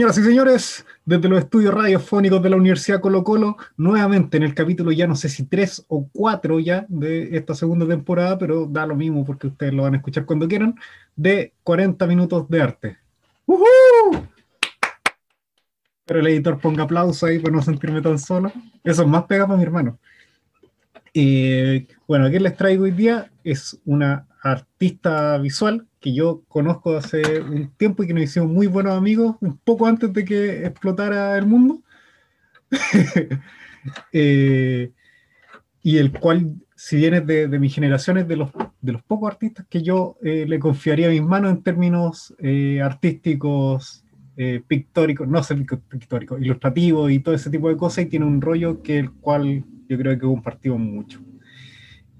Señoras y señores, desde los estudios radiofónicos de la Universidad Colo Colo, nuevamente en el capítulo ya no sé si tres o cuatro ya de esta segunda temporada, pero da lo mismo porque ustedes lo van a escuchar cuando quieran, de 40 minutos de arte. ¡Uhú! Pero el editor ponga aplauso ahí para no sentirme tan solo. Eso es más pega para mi hermano. Y bueno, ¿qué les traigo hoy día? Es una artista visual que yo conozco hace un tiempo y que nos hicimos muy buenos amigos, un poco antes de que explotara el mundo. Eh, y el cual, si bien es de, mi generación, es de los, de los pocos artistas que yo eh, le confiaría mis manos en términos eh, artísticos, pictóricos, no sé, pictóricos, ilustrativos y todo ese tipo de cosas, y tiene un rollo que el cual yo creo que compartimos mucho.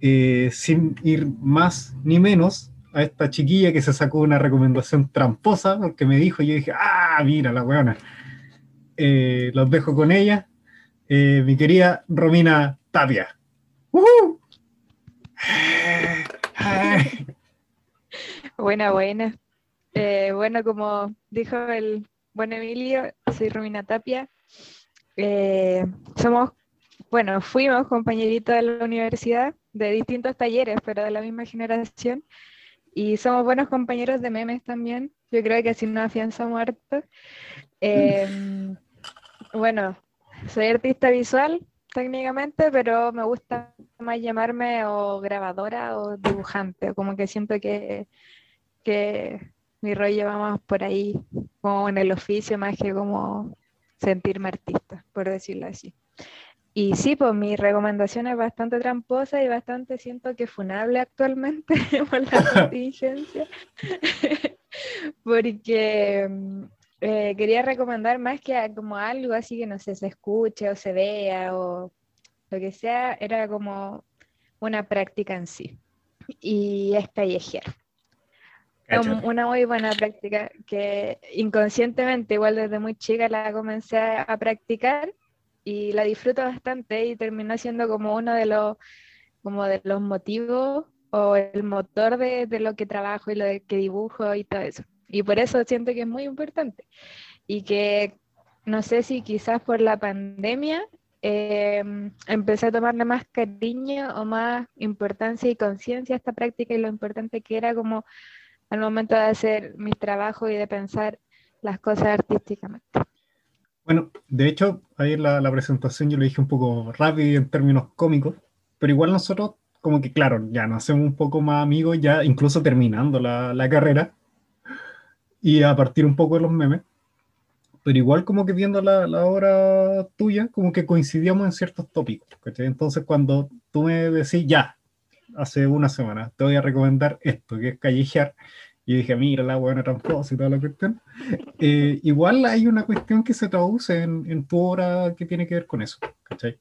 sin ir más ni menos, a esta chiquilla que se sacó una recomendación tramposa, porque me dijo, y yo dije, ah, mira la weona. Eh, los dejo con ella, eh, mi querida Romina Tapia. Buena, buena. Eh, bueno, como dijo el buen Emilio, soy Romina Tapia. somos, bueno, fuimos compañeritos de la universidad, de distintos talleres, pero de la misma generación. Y somos buenos compañeros de memes también. Yo creo que así nos afianzamos harto. Em, bueno, soy artista visual técnicamente, pero me gusta más llamarme o grabadora o dibujante. Como que siento que, que mi rollo va más por ahí, como en el oficio, más que como sentirme artista, por decirlo así. Y sí, pues mi recomendación es bastante tramposa y bastante siento que funable actualmente por la contingencia, porque mm, eh, quería recomendar más que como algo así que no sé, se escuche o se vea o lo que sea, era como una práctica en sí. Y es callejear. Una muy buena práctica que inconscientemente, igual desde muy chica, la comencé a practicar y la disfruto bastante y terminó siendo como uno de los, como de los motivos o el motor de, de, lo que trabajo y lo que dibujo y todo eso. Y por eso siento que es muy importante. Y que no sé si quizás por la pandemia eh, empecé a tomarle más cariño o más importancia y conciencia a esta práctica y lo importante que era como al momento de hacer mis trabajos y de pensar las cosas artísticamente. Bueno, de hecho, ahí en la, presentación yo lo dije un poco rápido en términos cómicos, pero igual nosotros, como que claro, ya nos hacemos un poco más amigos, ya incluso terminando la, la carrera, y a partir un poco de los memes, pero igual como que viendo la, la obra tuya, como que coincidíamos en ciertos tópicos, ¿cachai? Entonces cuando tú me decís, ya, hace una semana, te voy a recomendar esto, que es callejear, y dije, mira la buena tramposa y toda la cuestión. Eh, igual hay una cuestión que se traduce en, en, tu obra que tiene que ver con eso, ¿cachai?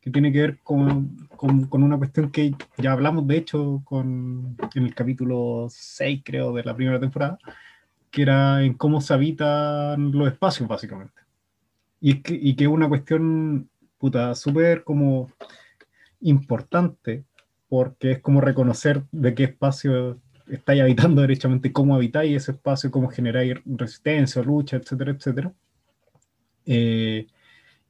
Que tiene que ver con, con, con, una cuestión que ya hablamos, de hecho, con, en el capítulo 6, creo, de la primera temporada, que era en cómo se habitan los espacios, básicamente. Y que, y que es una cuestión, puta, súper como importante, porque es como reconocer de qué espacio estáis habitando derechamente, cómo habitáis ese espacio, cómo generáis resistencia, lucha, etcétera, etcétera. Eh,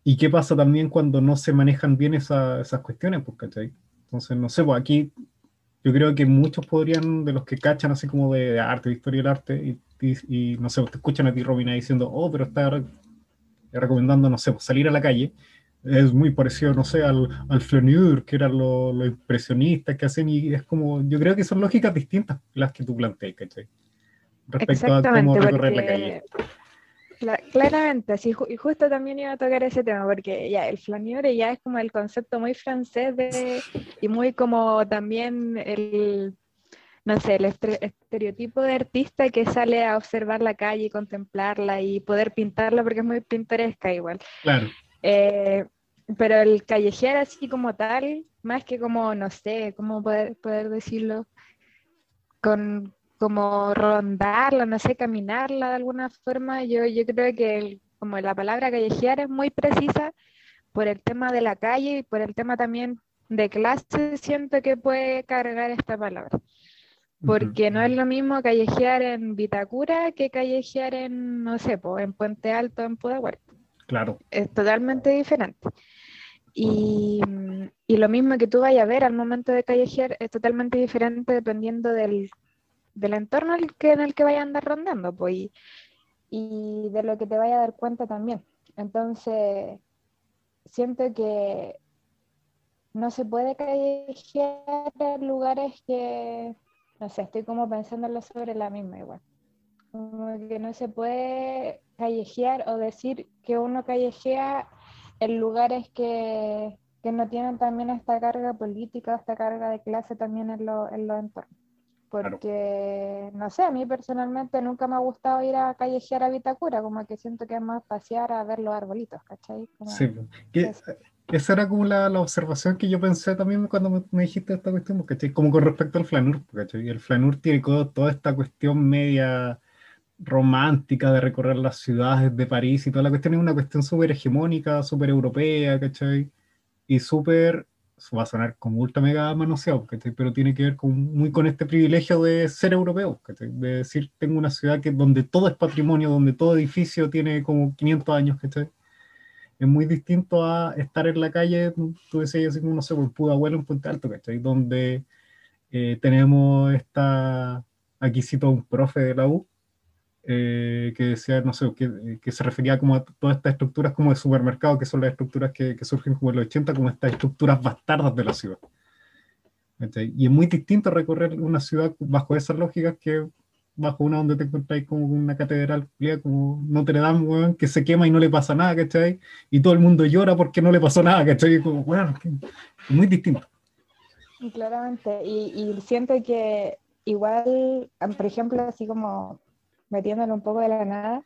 y qué pasa también cuando no se manejan bien esas cuestiones, pues, ¿cachai? Entonces, no sé, pues aquí yo creo que muchos podrían, de los que cachan así como de, arte, de historia del arte, y, no sé, pues, te escuchan a ti, Robina, diciendo, oh, pero está recomendando, no sé, pues, salir a la calle, es muy parecido, no sé, al, al Flaneur, que eran los lo impresionistas que hacen, y es como, yo creo que son lógicas distintas las que tú planteas, ¿cachai? Respecto a cómo recorrer la calle. claramente, sí, y justo también iba a tocar ese tema, porque ya el Flaneur ya es como el concepto muy francés de, y muy como también el, no sé, el estereotipo de artista que sale a observar la calle y contemplarla y poder pintarla porque es muy pintoresca igual. Claro. Eh, pero el callejear así como tal, más que como, no sé, cómo poder, poder decirlo, con como rondarla, no sé, caminarla de alguna forma, yo, yo creo que como la palabra callejear es muy precisa por el tema de la calle y por el tema también de clase, siento que puede cargar esta palabra. porque no es lo mismo callejear en Vitacura que callejear en, no sé, en Puente Alto, en Pudahuel. Claro. Es totalmente diferente. Y, lo mismo que tú vayas a ver al momento de callejear es totalmente diferente dependiendo del, entorno que, en el que vayas a andar rondando, pues, y, y de lo que te vaya a dar cuenta también. Entonces, siento que no se puede callejear en lugares que, no sé, estoy como pensándolo sobre la misma igual. Como que no se puede callejear o decir que uno callejea en lugares que, que no tienen también esta carga política, esta carga de clase también en, lo, en los entornos. Porque, no sé, a mí personalmente nunca me ha gustado ir a callejear a Vitacura, como que siento que es más pasear a ver los arbolitos, ¿cachai? sí, que, esa era como la, la, observación que yo pensé también cuando me, dijiste esta cuestión, ¿cachai? Como con respecto al Flanur, ¿cachai? El Flanur tiene toda esta cuestión media romántica de recorrer las ciudades de París y toda la cuestión es una cuestión súper hegemónica, súper europea, ¿cachai? Y súper, va a sonar como ultra mega manoseado, ¿cachai? Pero tiene que ver con, muy con este privilegio de ser europeo, ¿cachai? De decir, tengo una ciudad que, donde todo es patrimonio, donde todo edificio tiene como 500 años, ¿cachai? Es muy distinto a estar en la calle, tú decías así como, no sé, por Pudahuelo en Puente Alto, ¿cachai? Donde eh, tenemos esta, aquí cito a un profe de la U, eh, que decía, no sé, que, que, se refería como a todas estas estructuras como de supermercado, que son las estructuras que, que surgen como en los 80, como estas estructuras bastardas de la ciudad. Y es muy distinto recorrer una ciudad bajo esas lógicas que bajo una donde te encontráis como una catedral como Notre Dame, que se quema y no le pasa nada, ¿cachai? Y todo el mundo llora porque no le pasó nada, ¿cachai? Como, bueno, es muy distinto. Claramente, y, y siento que igual, por ejemplo, así como metiéndolo un poco de la nada.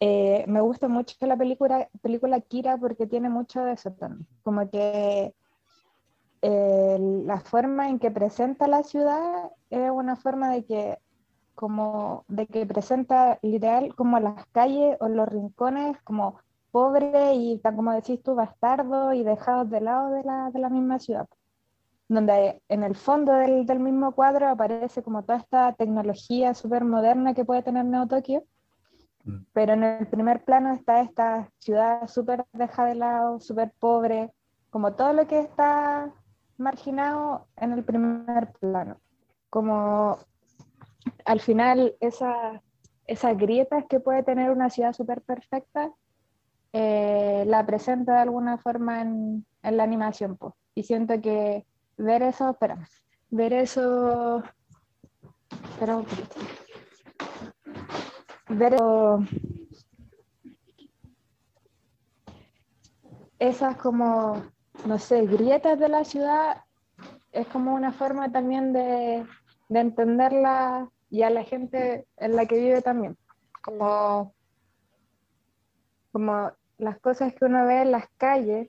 Eh, me gusta mucho la película, película Kira porque tiene mucho de eso también. Como que eh, la forma en que presenta la ciudad es una forma de que como de que presenta literal como las calles o los rincones como pobres y tan como decís tú bastardos y dejados de lado de la, de la misma ciudad donde en el fondo del, del, mismo cuadro aparece como toda esta tecnología súper moderna que puede tener Neo Tokio, mm. pero en el primer plano está esta ciudad súper dejada de lado, súper pobre, como todo lo que está marginado en el primer plano. Como al final esa, esas grietas que puede tener una ciudad súper perfecta, eh, la presenta de alguna forma en, en la animación. Pues. Y siento que ver eso, espera, ver eso, espera un poquito. Ver esas como, no sé, grietas de la ciudad es como una forma también de, de entenderla y a la gente en la que vive también. Como, como las cosas que uno ve en las calles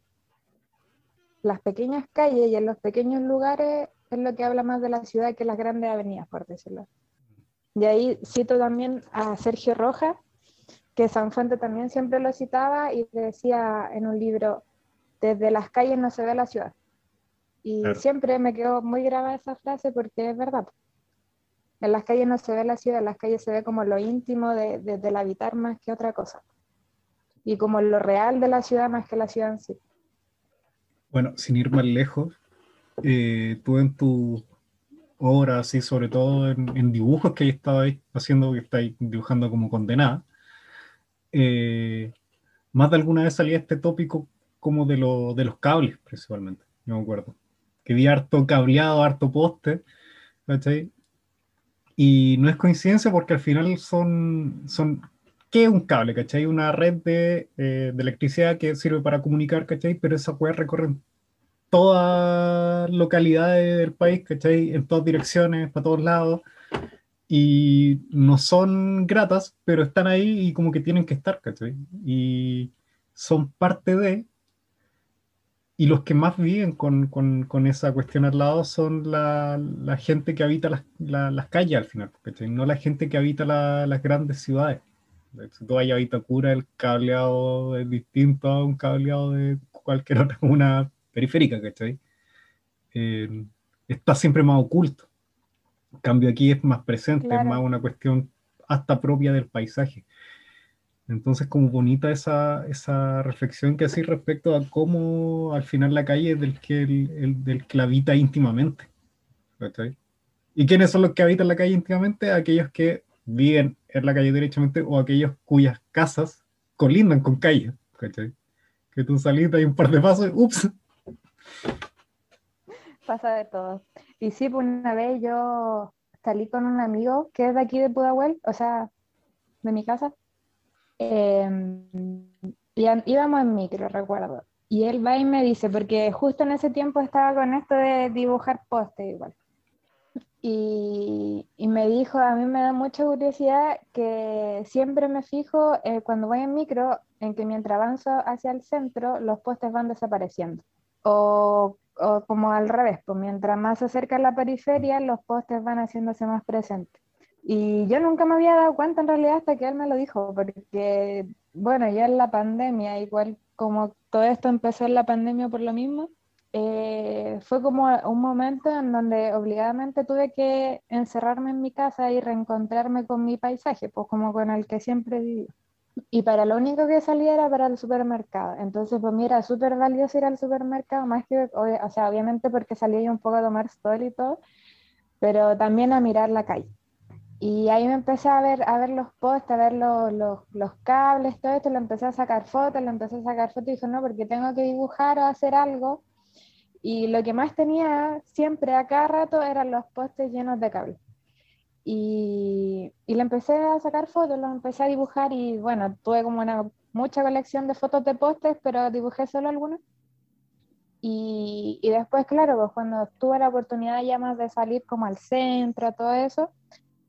las pequeñas calles y en los pequeños lugares es lo que habla más de la ciudad que las grandes avenidas, por decirlo. Y ahí cito también a Sergio Rojas, que San Fuente también siempre lo citaba y decía en un libro, desde las calles no se ve la ciudad. Y siempre me quedó muy grabada esa frase porque es verdad. En las calles no se ve la ciudad, en las calles se ve como lo íntimo de, del habitar más que otra cosa. Y como lo real de la ciudad más que la ciudad en sí. Bueno, sin ir más lejos, eh, tú en tu obra, así sobre todo en, dibujos que estado haciendo, que estáis dibujando como condenada, eh, más de alguna vez salía este tópico como de, de los cables, principalmente, yo me acuerdo. Que vi harto cableado, harto poste, ¿cachai? Y no es coincidencia porque al final son, son ¿qué es un cable? ¿Cachai? Una red de, eh, de, electricidad que sirve para comunicar, ¿cachai? Pero esa puede recorrer todas localidades del país, ¿cachai? En todas direcciones, para todos lados. Y no son gratas, pero están ahí y como que tienen que estar, ¿cachai? Y son parte de... Y los que más viven con, con, con esa cuestión al lado son la, la gente que habita las, las calles al final, ¿cachai? No la gente que habita las grandes ciudades. Si tú vayas a Vitacura, el cableado es distinto a un cableado de cualquier otra una periférica, ¿cachai? Eh, está siempre más oculto. cambio aquí es más presente, es más una cuestión hasta propia del paisaje. Entonces, como bonita esa, esa reflexión que hacéis respecto a cómo al final la calle es del que, el, del que la habita íntimamente. ¿Y quiénes son los que habitan la calle íntimamente? Aquellos que viven en la calle derechamente o aquellos cuyas casas colindan con calle. Que tú salís, hay un par de pasos y ¡ups! Pasa de todo. Y sí, pues una vez yo salí con un amigo que es de aquí de Pudahuel, o sea, de mi casa. Em, y íbamos en micro, recuerdo. Y él va y me dice, porque justo en ese tiempo estaba con esto de dibujar poste igual. Y, me dijo, a mí me da mucha curiosidad que siempre me fijo eh, cuando voy en micro en que mientras avanzo hacia el centro los postes van desapareciendo. O como al revés, pues mientras más se acerca la periferia, los postes van haciéndose más presentes. Y yo nunca me había dado cuenta en realidad hasta que él me lo dijo, porque, bueno, ya en la pandemia, igual como todo esto empezó en la pandemia por lo mismo, eh, fue como un momento en donde obligadamente tuve que encerrarme en mi casa y reencontrarme con mi paisaje, pues como con el que siempre viví y para lo único que salía era para el supermercado. Entonces, pues mira, súper valioso ir al supermercado, más que, o sea, obviamente porque salía yo un poco a tomar sol y todo, pero también a mirar la calle. Y ahí me empecé a ver, a ver los postes, a ver los, los, los cables, todo esto, le empecé a sacar fotos, le empecé a sacar fotos y dije, no, porque tengo que dibujar o hacer algo. Y lo que más tenía siempre a cada rato eran los postes llenos de cables. Y, y, le empecé a sacar fotos, lo empecé a dibujar y bueno, tuve como una mucha colección de fotos de postes, pero dibujé solo algunas. Y, y, después, claro, pues cuando tuve la oportunidad ya más de salir como al centro, todo eso,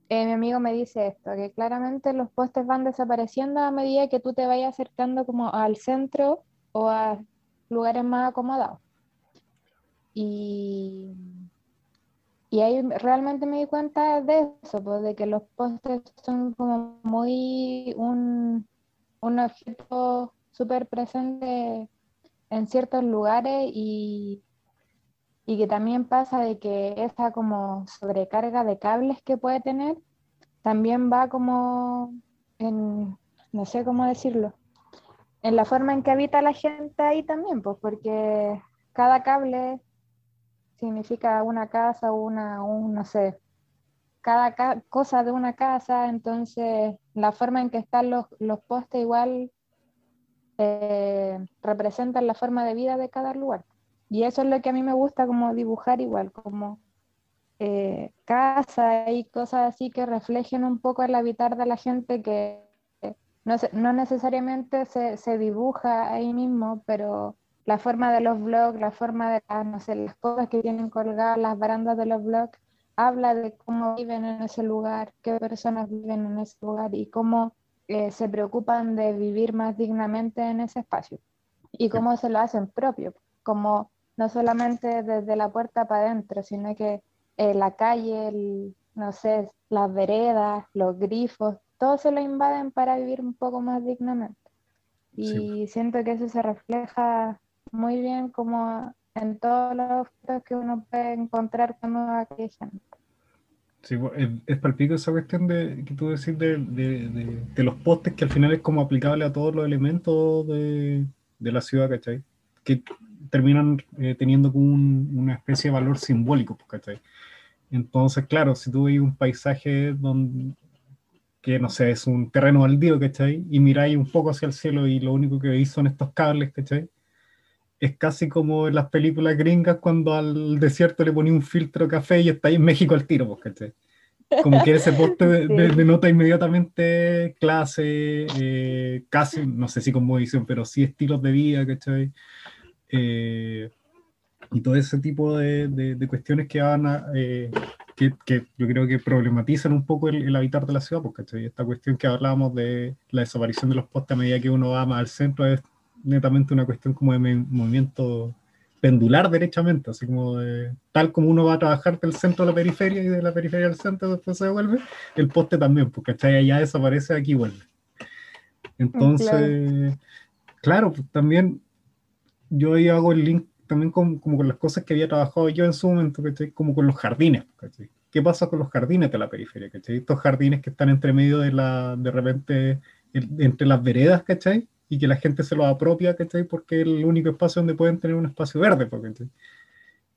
eh, mi amigo me dice esto, que claramente los postes van desapareciendo a medida que tú te vayas acercando como al centro o a lugares más acomodados. Y, y ahí realmente me di cuenta de eso, pues, de que los postes son como muy un, un objeto súper presente en ciertos lugares y, y que también pasa de que esta como sobrecarga de cables que puede tener también va como en, no sé cómo decirlo, en la forma en que habita la gente ahí también, pues porque cada cable significa una casa, una, un, no sé, cada cosa de una casa, entonces la forma en que están los, los postes igual eh, representan la forma de vida de cada lugar. Y eso es lo que a mí me gusta como dibujar igual, como eh, casa y cosas así que reflejen un poco el habitar de la gente que no, no necesariamente se, se dibuja ahí mismo, pero la forma de los blogs, la forma de las, no sé, las cosas que tienen colgadas, las barandas de los blogs, habla de cómo viven en ese lugar, qué personas viven en ese lugar y cómo eh, se preocupan de vivir más dignamente en ese espacio y cómo se lo hacen propio, como no solamente desde la puerta para adentro, sino que eh, la calle, no sé, las veredas, los grifos, todo se lo invaden para vivir un poco más dignamente. Y siento que eso se refleja muy bien como en todos los objetos que uno puede encontrar cuando va a Sí, es, es palpito esa cuestión de, que tú decís de, de, de, los postes que al final es como aplicable a todos los elementos de, la ciudad, ¿cachai? Que terminan eh, teniendo como una especie de valor simbólico, pues, ¿cachai? Entonces, claro, si tú ves un paisaje donde, que no sé, es un terreno baldío, ¿cachai? Y miráis un poco hacia el cielo y lo único que veis son estos cables, ¿cachai? Es casi como en las películas gringas cuando al desierto le ponía un filtro café y está ahí en México al tiro, pues, Como que ese poste denota inmediatamente clase, eh, casi, no sé si como dicen, pero sí estilos de vida, ¿cachai? Eh, y todo ese tipo de, de, cuestiones que van a, eh, que, que, yo creo que problematizan un poco el, el habitar de la ciudad, pues, ¿cachai? Esta cuestión que hablábamos de la desaparición de los postes a medida que uno va más al centro es netamente una cuestión como de movimiento pendular derechamente, así como de, tal como uno va a trabajar del centro a la periferia y de la periferia al centro después se devuelve, el poste también, porque allá desaparece, aquí vuelve. Entonces, claro, pues, también yo ahí hago el link también con, como con las cosas que había trabajado yo en su momento, ¿cachai? Como con los jardines, ¿qué pasa con los jardines de la periferia? ¿cachai? Estos jardines que están entre medio de la, de repente, entre las veredas, ¿cachai? Y que la gente se los apropia, ¿cachai? Porque es el único espacio donde pueden tener un espacio verde, ¿cachai?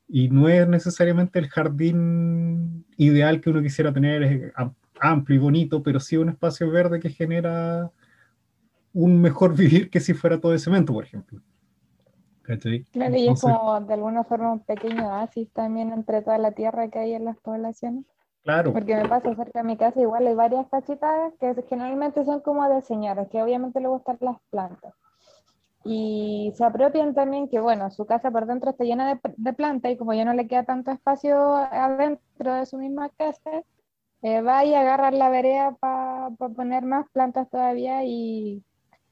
Y no es necesariamente el jardín ideal que uno quisiera tener, es amplio y bonito, pero sí un espacio verde que genera un mejor vivir que si fuera todo de cemento, por ejemplo. Claro, y es como de alguna forma un pequeño oasis también entre toda la tierra que hay en las poblaciones. Claro. Porque me pasa cerca de mi casa, igual hay varias cachitas que generalmente son como de señoras, que obviamente le gustan las plantas. Y se apropian también que, bueno, su casa por dentro está llena de, de plantas y como ya no le queda tanto espacio adentro de su misma casa, eh, va y agarra la vereda para poner más plantas todavía y,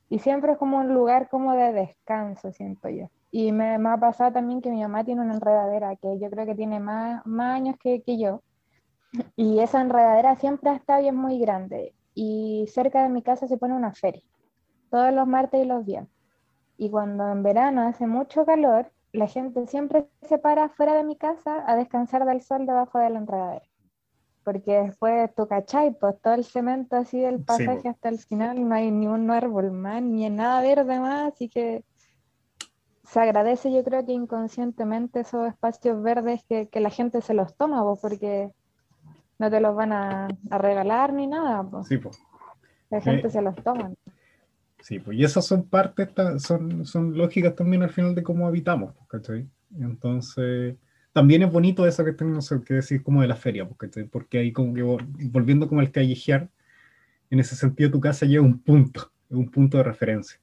y siempre es como un lugar como de descanso, siento yo. Y me, me, ha pasado también que mi mamá tiene una enredadera que yo creo que tiene más, más años que, que, yo. Y esa enredadera siempre ha estado bien muy grande. Y cerca de mi casa se pone una feria, todos los martes y los viernes. Y cuando en verano hace mucho calor, la gente siempre se para fuera de mi casa a descansar del sol debajo de la enredadera porque después tú cachai, pues todo el cemento así del pasaje hasta el final, no hay ni un árbol más, ni nada verde más, así que se agradece yo creo que inconscientemente esos espacios verdes que, que la gente se los toma, pues, porque no te los van a, a regalar ni nada. Pues. Sí, pues. La gente se los toma. Sí, pues y esas son partes, son, son lógicas también al final de cómo habitamos, ¿cachai? Entonces también es bonito eso que tenemos que decir como de la feria, porque, porque ahí como que volviendo como al callejear, en ese sentido tu casa lleva un punto, un punto de referencia.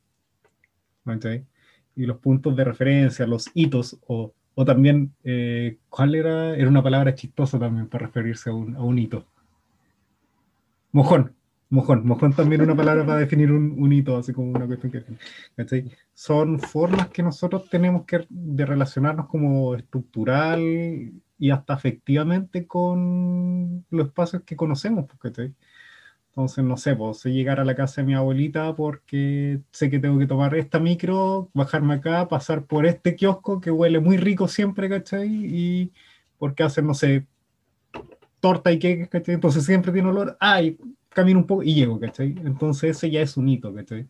Y los puntos de referencia, los hitos, o, o también, eh, ¿cuál era? Era una palabra chistosa también para referirse a un, a un hito. Mojón, Mojón, mojón también una palabra para definir un, hito, así como una cuestión que... Son formas que nosotros tenemos que de relacionarnos como estructural y hasta efectivamente con los espacios que conocemos, porque entonces no sé, puedo llegar a la casa de mi abuelita porque sé que tengo que tomar esta micro, bajarme acá, pasar por este kiosco que huele muy rico siempre, ¿cachai? Y porque hacen, no sé, torta y qué, ¿cachai? Entonces siempre tiene olor, ay, camino un poco y llego, ¿cachai? Entonces ese ya es un hito, ¿cachai?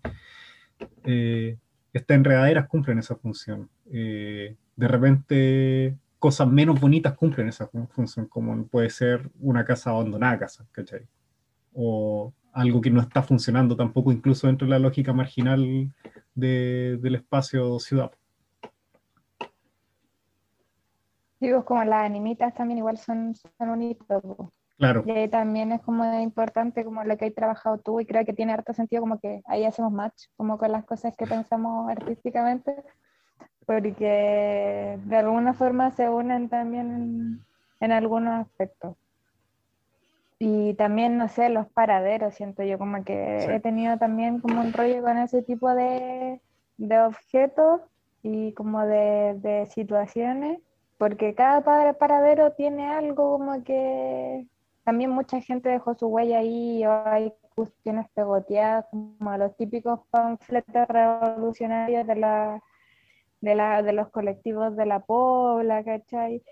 Eh, estas enredaderas cumplen esa función. Eh, de repente cosas menos bonitas cumplen esa función, como puede ser una casa abandonada, casa, ¿cachai? O algo que no está funcionando tampoco, incluso dentro de la lógica marginal de, del espacio ciudad. Digo, como las animitas también igual son, son un hito. Claro. Y ahí también es como importante como lo que has trabajado tú y creo que tiene harto sentido como que ahí hacemos match como con las cosas que pensamos artísticamente porque de alguna forma se unen también en, algunos aspectos. Y también, no sé, los paraderos, siento yo como que he tenido también como un rollo con ese tipo de, de objetos y como de, de situaciones, porque cada paradero tiene algo como que también mucha gente dejó su huella ahí, o hay cuestiones pegoteadas, como los típicos panfletos revolucionarios de, la, de, la, de los colectivos de la Pobla, ¿cachai?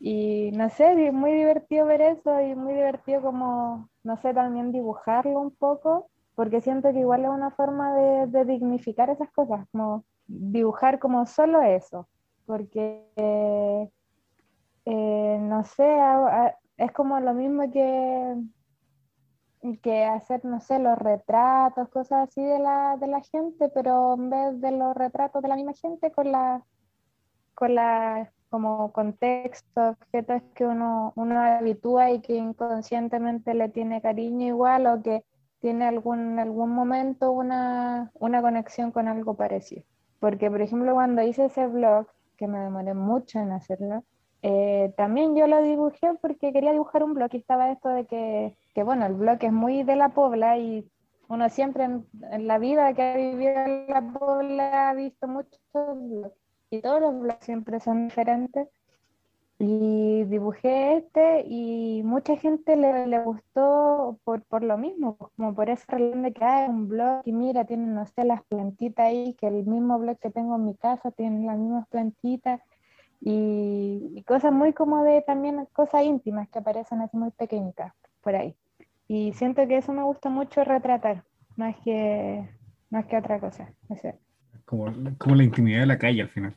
Y no sé, es muy divertido ver eso y muy divertido como, no sé, también dibujarlo un poco, porque siento que igual es una forma de, de dignificar esas cosas, como dibujar como solo eso, porque, eh, no sé, es como lo mismo que, que hacer, no sé, los retratos, cosas así de la, de la gente, pero en vez de los retratos de la misma gente, con la, con la como contexto, objetos que uno, uno habitúa y que inconscientemente le tiene cariño igual o que tiene algún, algún momento una, una conexión con algo parecido. Porque, por ejemplo, cuando hice ese blog, que me demoré mucho en hacerlo, eh, también yo lo dibujé porque quería dibujar un blog y estaba esto de que, que, bueno, el blog es muy de la Pobla y uno siempre en, la vida que ha vivido en la Pobla ha visto muchos blogs y todos los blogs siempre son diferentes. Y dibujé este y mucha gente le, le gustó por, por, lo mismo, como por esa relación de que hay un blog y mira, tienen, no sé, las plantitas ahí, que el mismo blog que tengo en mi casa tiene las mismas plantitas y, cosas muy como de también cosas íntimas que aparecen así muy pequeñitas por ahí. Y siento que eso me gusta mucho retratar, más que, más que otra cosa. Como, como la intimidad de la calle al final.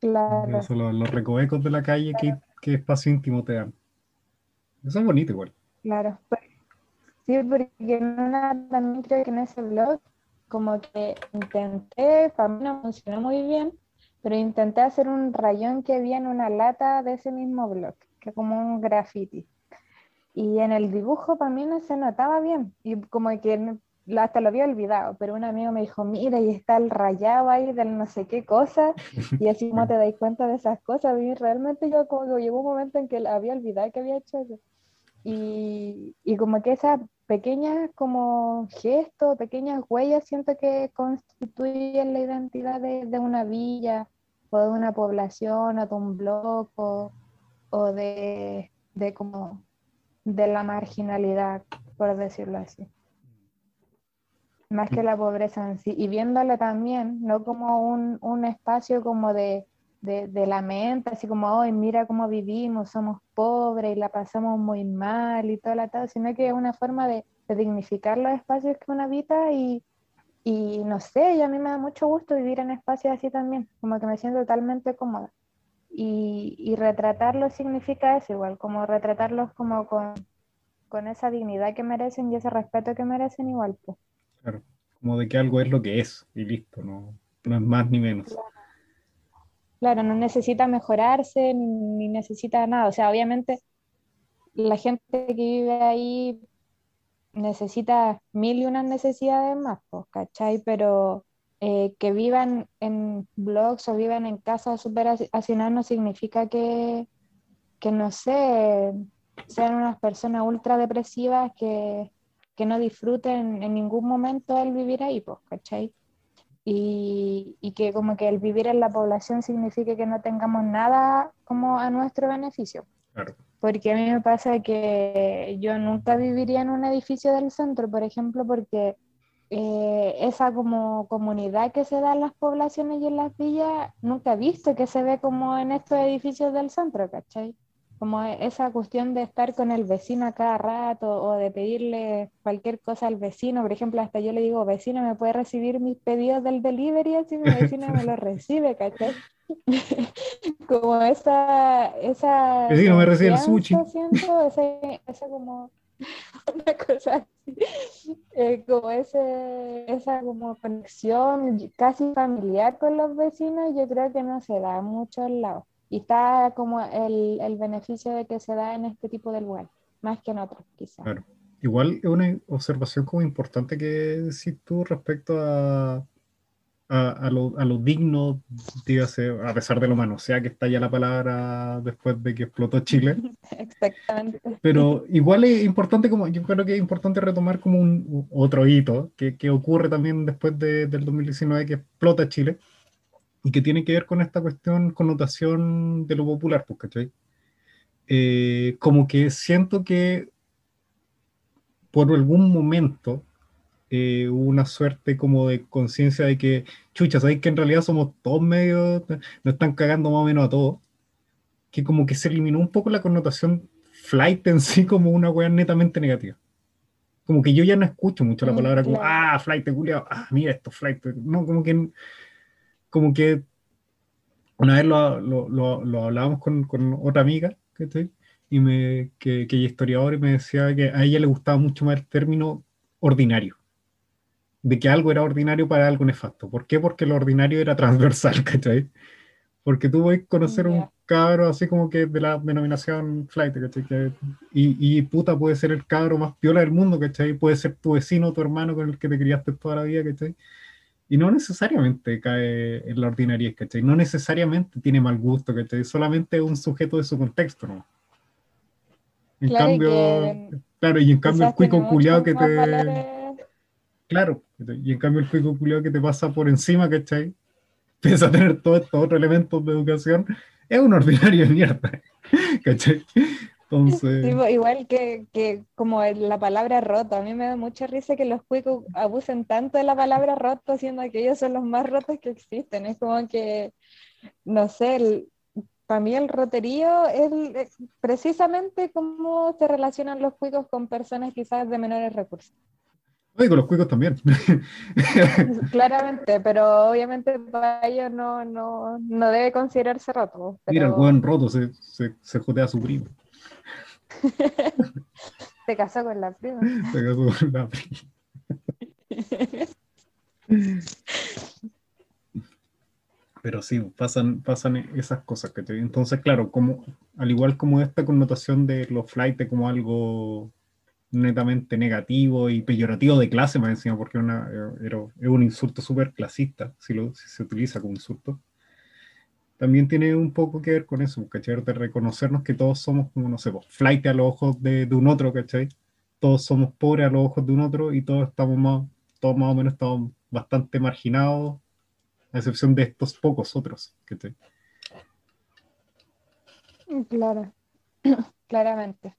Claro. los, recovecos de la calle, ¿qué, ¿qué, espacio íntimo te dan? Eso es bonito igual. Claro. Sí, porque también creo que en ese blog, como que intenté, para mí no funcionó muy bien, pero intenté hacer un rayón que había en una lata de ese mismo blog, que como un graffiti. Y en el dibujo para mí no se notaba bien, y como que hasta lo había olvidado, pero un amigo me dijo, mira, y está el rayado ahí del no sé qué cosa, y así como te dais cuenta de esas cosas, y realmente yo como que llegó un momento en que había olvidado que había hecho eso. Y, y como que esas pequeñas como gestos, pequeñas huellas, siento que constituyen la identidad de, de una villa, o de una población, o de un bloque, o, de, de como de la marginalidad, por decirlo así más que la pobreza en sí, y viéndole también, no como un, un espacio como de, de, de, la mente, así como, hoy mira cómo vivimos, somos pobres y la pasamos muy mal y todo la tal, sino que es una forma de, de, dignificar los espacios que uno habita y, y no sé, y a mí me da mucho gusto vivir en espacios así también, como que me siento totalmente cómoda. Y, y retratarlos significa eso igual, como retratarlos como con, con esa dignidad que merecen y ese respeto que merecen igual. Pues. Claro, como de que algo es lo que es y listo, no, no es más ni menos. Claro, no necesita mejorarse ni, necesita nada. O sea, obviamente la gente que vive ahí necesita mil y unas necesidades más, pues, ¿cachai? Pero eh, que vivan en blogs o vivan en casas súper hacinadas no significa que, que, no sé, sean unas personas ultra depresivas que, que no disfruten en ningún momento el vivir ahí, pues, ¿cachai? Y, y, que como que el vivir en la población signifique que no tengamos nada como a nuestro beneficio. Claro. Porque a mí me pasa que yo nunca viviría en un edificio del centro, por ejemplo, porque eh, esa como comunidad que se da en las poblaciones y en las villas, nunca he visto que se ve como en estos edificios del centro, ¿cachai? Como esa cuestión de estar con el vecino a cada rato o de pedirle cualquier cosa al vecino, por ejemplo, hasta yo le digo, vecino, ¿me puede recibir mis pedidos del delivery? Así mi vecino me lo recibe, ¿cachai? como esa... esa vecino, me recibe el sushi. Siento, esa, como una cosa así, eh, como ese, esa como conexión casi familiar con los vecinos, yo creo que no se da en muchos lados. Y está como el, el, beneficio de que se da en este tipo de lugar, más que en otros, quizás. Claro. Igual es una observación como importante que decís tú respecto a, a, a, lo, a lo, digno, dígase, a pesar de lo humano, o sea que está ya la palabra después de que explotó Chile. Exactamente. Pero igual es importante, como yo creo que es importante retomar como un otro hito que, que ocurre también después de, del 2019 que explota Chile, y que tiene que ver con esta cuestión, connotación de lo popular, pues, ¿cachai? Eh, como que siento que por algún momento eh, una suerte como de conciencia de que, chucha, ¿sabéis que en realidad somos todos medios, nos están cagando más o menos a todos? Que como que se eliminó un poco la connotación flight en sí como una weá netamente negativa. Como que yo ya no escucho mucho la mm, palabra como, ah, flight, culiao, ah, mira esto, flight. No, como que como que una vez lo, lo, lo, hablábamos con, con, otra amiga que, y me, que, que es historiador y me decía que a ella le gustaba mucho más el término ordinario, de que algo era ordinario para algo nefasto. ¿Por qué? Porque lo ordinario era transversal, ¿cachai? Porque tú a conocer un cabro así como que de la denominación flight, ¿cachai? y, y, puta puede ser el cabro más piola del mundo, ¿cachai? Puede ser tu vecino, tu hermano con el que te criaste toda la vida, ¿cachai? Y no necesariamente cae en la ordinaria, ¿cachai? No necesariamente tiene mal gusto, ¿cachai? Solamente es un sujeto de su contexto, ¿no? En cambio, claro, y en cambio el cuico culiado que te... Claro, y en cambio el cuico culiado que te pasa por encima, ¿cachai? Piensa tener todos estos otros elementos de educación, es un ordinario de mierda, ¿cachai? Entonces, igual que, que, como la palabra roto, a mí me da mucha risa que los cuicos abusen tanto de la palabra roto, siendo que ellos son los más rotos que existen. Es como que, no sé, para mí el roterío es precisamente cómo se relacionan los cuicos con personas quizás de menores recursos. Y con los cuicos también. Claramente, pero obviamente para ellos no, no, no debe considerarse roto. Mira, el buen roto se, se, se jotea a su primo. Se casó con la prima. Se casó con la prima. Pero sí, pasan, pasan esas cosas que te Entonces, claro, como, al igual como esta connotación de los flights como algo netamente negativo y peyorativo de clase, más encima, porque una, es un insulto súper clasista, si, lo, si se utiliza como insulto también tiene un poco que ver con eso, ¿cachai? De reconocernos que todos somos como, no sé, pues, flight a los ojos de, de, un otro, ¿cachai? Todos somos pobres a los ojos de un otro y todos estamos más, todos más o menos estamos bastante marginados, a excepción de estos pocos otros, ¿cachai? Claro, claramente.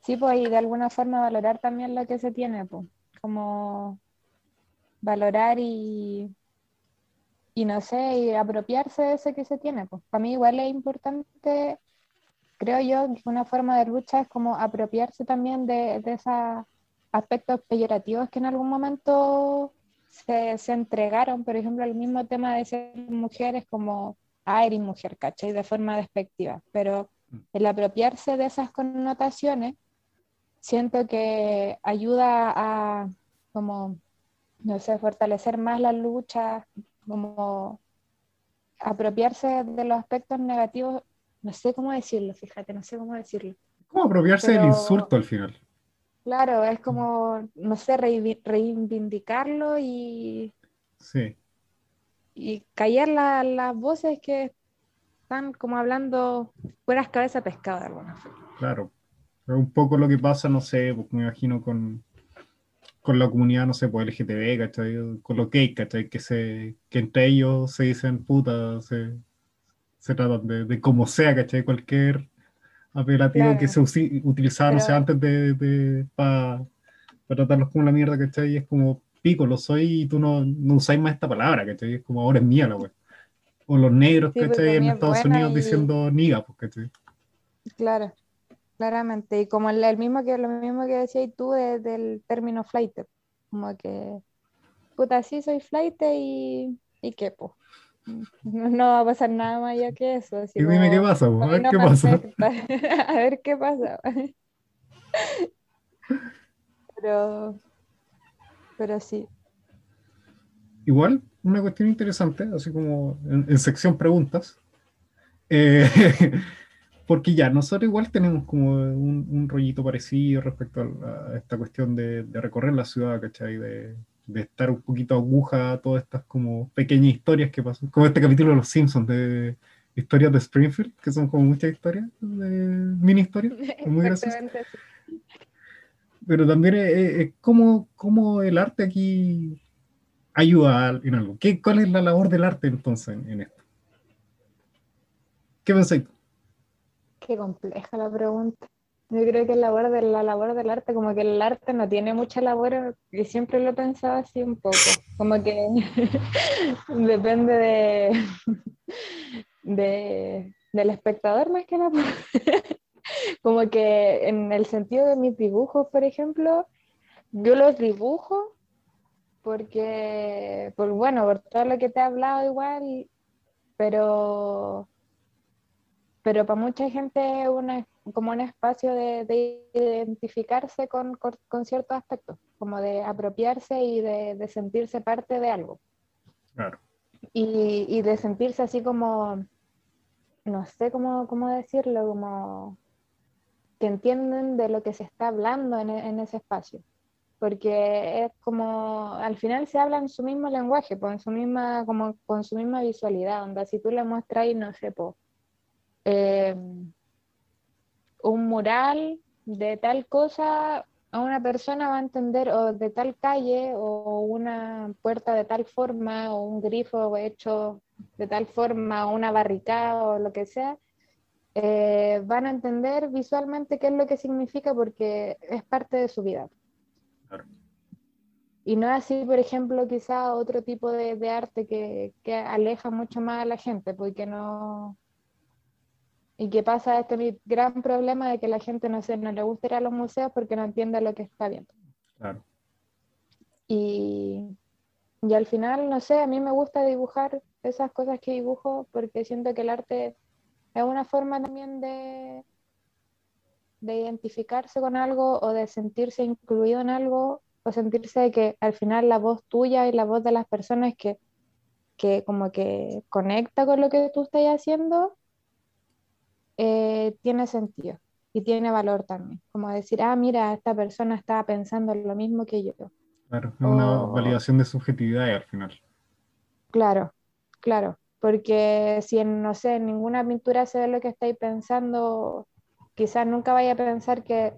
Sí, pues y de alguna forma valorar también lo que se tiene, pues, como valorar y y no sé, y apropiarse de ese que se tiene. Pues para mí igual es importante, creo yo, que una forma de lucha es como apropiarse también de, de esos aspectos peyorativos que en algún momento se, se, entregaron, por ejemplo, el mismo tema de ser mujeres como, ah, eres mujer, ¿cachai? De forma despectiva, pero mm. el apropiarse de esas connotaciones, siento que ayuda a, como, no sé, fortalecer más la lucha, como apropiarse de los aspectos negativos, no sé cómo decirlo, fíjate, no sé cómo decirlo. ¿Cómo apropiarse del insulto al final? Claro, es como, no sé, reivindicarlo y... Sí. Y callar las voces que están como hablando fueras cabeza pescado de alguna forma. Claro, es un poco lo que pasa, no sé, pues me imagino con, con la comunidad, no sé, pues LGTB, ¿cachai? Con los gays, ¿cachai? Que, se, que entre ellos se dicen puta, se, se tratan de, de como sea, ¿cachai? Cualquier apelativo que se utilizaba, no sé, antes de, de para tratarlos como la mierda, ¿cachai? Y es como, pico, lo soy y tú no, no usáis más esta palabra, ¿cachai? Es como, ahora es mía la wea. O los negros, sí, ¿cachai? En Estados Unidos diciendo niga, pues, ¿cachai? Claro. Claramente, y como el, mismo que lo mismo que decías tú del término flight, como que puta, sí soy flight y, y qué, pues. No, va a pasar nada más allá que eso. Y dime qué pasa, a ver qué pasa. a ver qué pasa. pero, pero sí. Igual, una cuestión interesante, así como en, en sección preguntas. Eh, porque ya, nosotros igual tenemos como un, rollito parecido respecto a, esta cuestión de, recorrer la ciudad, ¿cachai? De, de, estar un poquito aguja a todas estas como pequeñas historias que pasan, como este capítulo de Los Simpsons, de historias de Springfield, que son como muchas historias, de mini historias, muy graciosas. Pero también es, como, como, el arte aquí ayuda en algo. ¿Qué, ¿Cuál es la labor del arte entonces en, en esto? ¿Qué pensáis? Qué compleja la pregunta. Yo creo que la labor, de, la labor del arte, como que el arte no tiene mucha labor, y siempre lo he pensado así un poco, como que depende de, de, del espectador más que nada. como que en el sentido de mis dibujos, por ejemplo, yo los dibujo porque, por, bueno, por todo lo que te he hablado igual, pero pero para mucha gente es una, como un espacio de, identificarse con, con, ciertos aspectos, como de apropiarse y de, sentirse parte de algo. Claro. Y, y, de sentirse así como, no sé cómo, cómo decirlo, como que entienden de lo que se está hablando en, en, ese espacio. Porque es como, al final se habla en su mismo lenguaje, en su misma, como, con su misma visualidad, donde si tú le muestras, no sé, pues, eh, un mural de tal cosa, a una persona va a entender, o de tal calle, o una puerta de tal forma, o un grifo hecho de tal forma, o una barricada, o lo que sea, eh, van a entender visualmente qué es lo que significa porque es parte de su vida. Y no así, por ejemplo, quizá otro tipo de, de arte que, que, aleja mucho más a la gente, porque no... Y que pasa este gran problema de que la gente no, sé, no le gusta ir a los museos porque no entiende lo que está viendo. Claro. Y, y al final, no sé, a mí me gusta dibujar esas cosas que dibujo porque siento que el arte es una forma también de, de identificarse con algo o de sentirse incluido en algo o sentirse que al final la voz tuya y la voz de las personas que, que como que conecta con lo que tú estás haciendo eh, tiene sentido y tiene valor también. Como decir, ah, mira, esta persona estaba pensando lo mismo que yo. Claro, es una validación de subjetividad al final. Claro, claro. Porque si en, no sé, en ninguna pintura se ve lo que estáis pensando, quizás nunca vaya a pensar que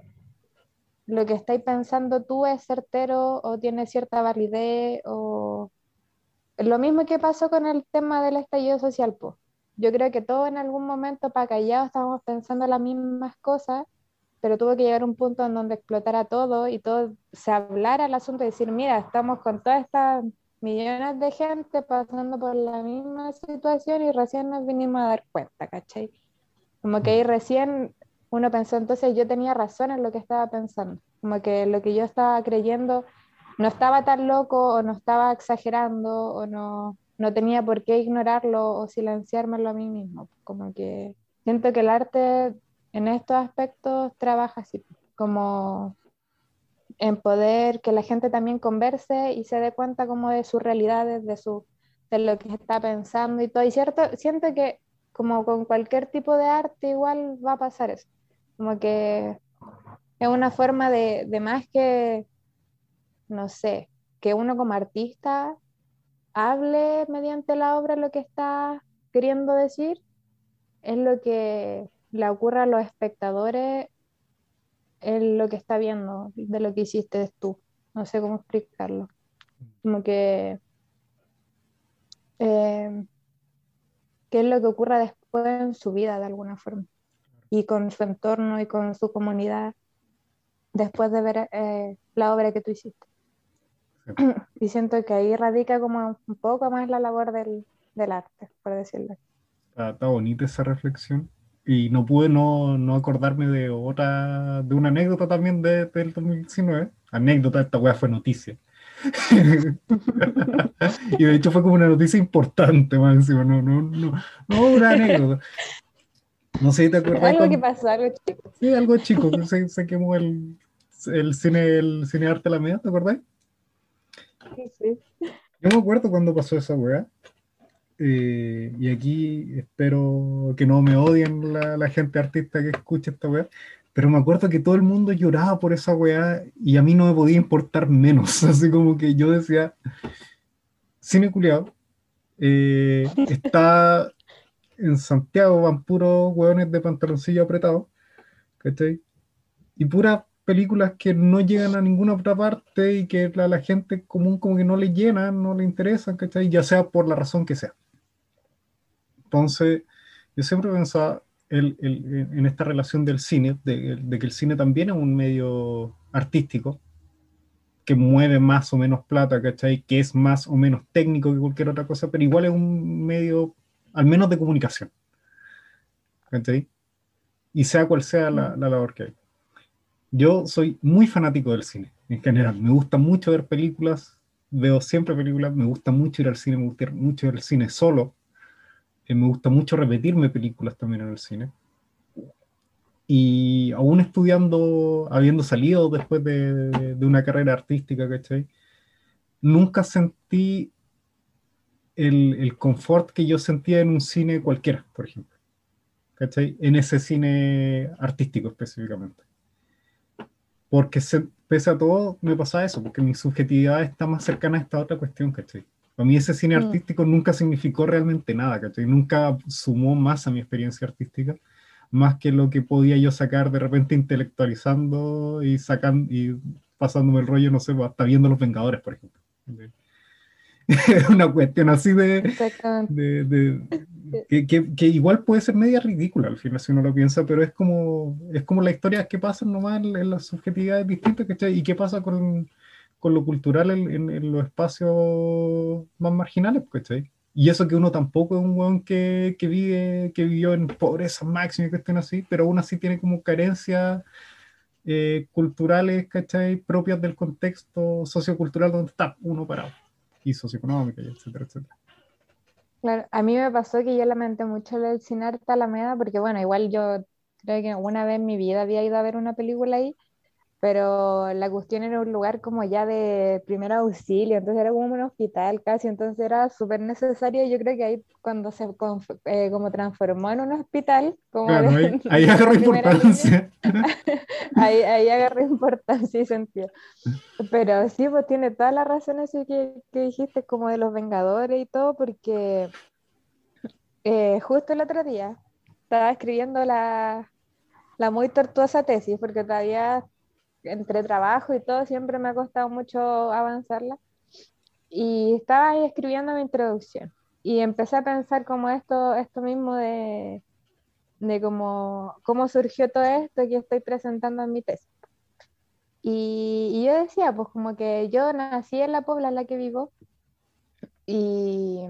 lo que estáis pensando tú es certero o tiene cierta validez o lo mismo que pasó con el tema del estallido social, pues. Yo creo que todos en algún momento para callados estábamos pensando las mismas cosas, pero tuvo que llegar un punto en donde explotara todo y todo se hablara el asunto y decir, mira, estamos con todas estas millones de gente pasando por la misma situación y recién nos vinimos a dar cuenta, ¿cachai? Como que ahí mm. recién uno pensó, entonces yo tenía razón en lo que estaba pensando, como que lo que yo estaba creyendo no estaba tan loco o no estaba exagerando o no, no tenía por qué ignorarlo o silenciármelo a mí mismo, como que siento que el arte en estos aspectos trabaja así, como en poder que la gente también converse y se dé cuenta como de sus realidades, de, su, de lo que está pensando y todo. Y cierto, siento que como con cualquier tipo de arte igual va a pasar eso. Como que es una forma de, de más que, no sé, que uno como artista hable mediante la obra lo que está queriendo decir, es lo que le ocurre a los espectadores es lo que está viendo de lo que hiciste tú. No sé cómo explicarlo. Como que. Eh, ¿Qué es lo que ocurra después en su vida de alguna forma? Y con su entorno y con su comunidad después de ver eh, la obra que tú hiciste. Y siento que ahí radica como un poco más la labor del, del arte, por decirlo. Está, está bonita esa reflexión y no pude no, no, acordarme de otra, de una anécdota también de, del 2019. Anécdota, esta weá fue noticia. y de hecho fue como una noticia importante, más encima, no, no, no, no una anécdota. No sé si te acuerdas. Algo que pasó, algo chico. Sí, algo chico, se, se quemó el, el cine, el cine arte la media, ¿te acordás? Sí. Yo me acuerdo cuando pasó esa weá. Eh, y aquí espero que no me odien la, gente artista que escucha esta weá, pero me acuerdo que todo el mundo lloraba por esa weá y a mí no me podía importar menos, así como que yo decía, cine culiado, eh, está en Santiago, van puros hueones de pantaloncillo apretado, ¿cachai? Y puras películas que no llegan a ninguna otra parte y que a la, gente común como que no le llenan, no le interesan, ¿cachai? Ya sea por la razón que sea. Entonces, yo siempre pensaba el, el, en esta relación del cine, de, de, que el cine también es un medio artístico, que mueve más o menos plata, ¿cachai? Que es más o menos técnico que cualquier otra cosa, pero igual es un medio, al menos de comunicación, ¿cachai? Y sea cual sea la, la labor que hay. Yo soy muy fanático del cine, en general. Me gusta mucho ver películas, veo siempre películas, me gusta mucho ir al cine, me gusta mucho ir al cine solo, me gusta mucho repetirme películas también en el cine. Y aún estudiando, habiendo salido después de, una carrera artística, ¿cachai? Nunca sentí el, el, confort que yo sentía en un cine cualquiera, por ejemplo. ¿Cachai? En ese cine artístico específicamente. Porque se, pese a todo me pasa eso, porque mi subjetividad está más cercana a esta otra cuestión, ¿cachai? Para mí ese cine mm. artístico nunca significó realmente nada, ¿cachai? Nunca sumó más a mi experiencia artística, más que lo que podía yo sacar de repente intelectualizando y sacando y pasándome el rollo, no sé, hasta viendo Los Vengadores, por ejemplo. una cuestión así de, de, que, que, igual puede ser media ridícula al final si uno lo piensa, pero es como, es como la historia que pasan nomás en las subjetividades distintas, ¿cachai? Y qué pasa con, con lo cultural en, en, los espacios más marginales, ¿cachai? Y eso que uno tampoco es un weón que, que, vive, que vivió en pobreza máxima y cuestión así, pero aún así tiene como carencias eh, culturales, ¿cachai? Propias del contexto sociocultural donde está uno parado, y socioeconómica, y etcétera, etcétera. Claro, a mí me pasó que yo lamenté mucho el Cinar Alameda, porque bueno, igual yo creo que una vez en mi vida había ido a ver una película ahí, pero la cuestión era un lugar como ya de primer auxilio, entonces era como un hospital casi, entonces era súper necesario, yo creo que ahí cuando se eh, como transformó en un hospital, como ahí, ahí agarró importancia. ahí, ahí agarró importancia y sentido. Pero sí, pues tiene todas las razones que, que dijiste, como de los Vengadores y todo, porque eh, justo el otro día estaba escribiendo la, la muy tortuosa tesis, porque todavía entre trabajo y todo, siempre me ha costado mucho avanzarla. Y estaba ahí escribiendo mi introducción y empecé a pensar como esto, esto mismo de, de cómo, cómo surgió todo esto que estoy presentando en mi tesis. Y, yo decía, pues como que yo nací en la Pobla en la que vivo y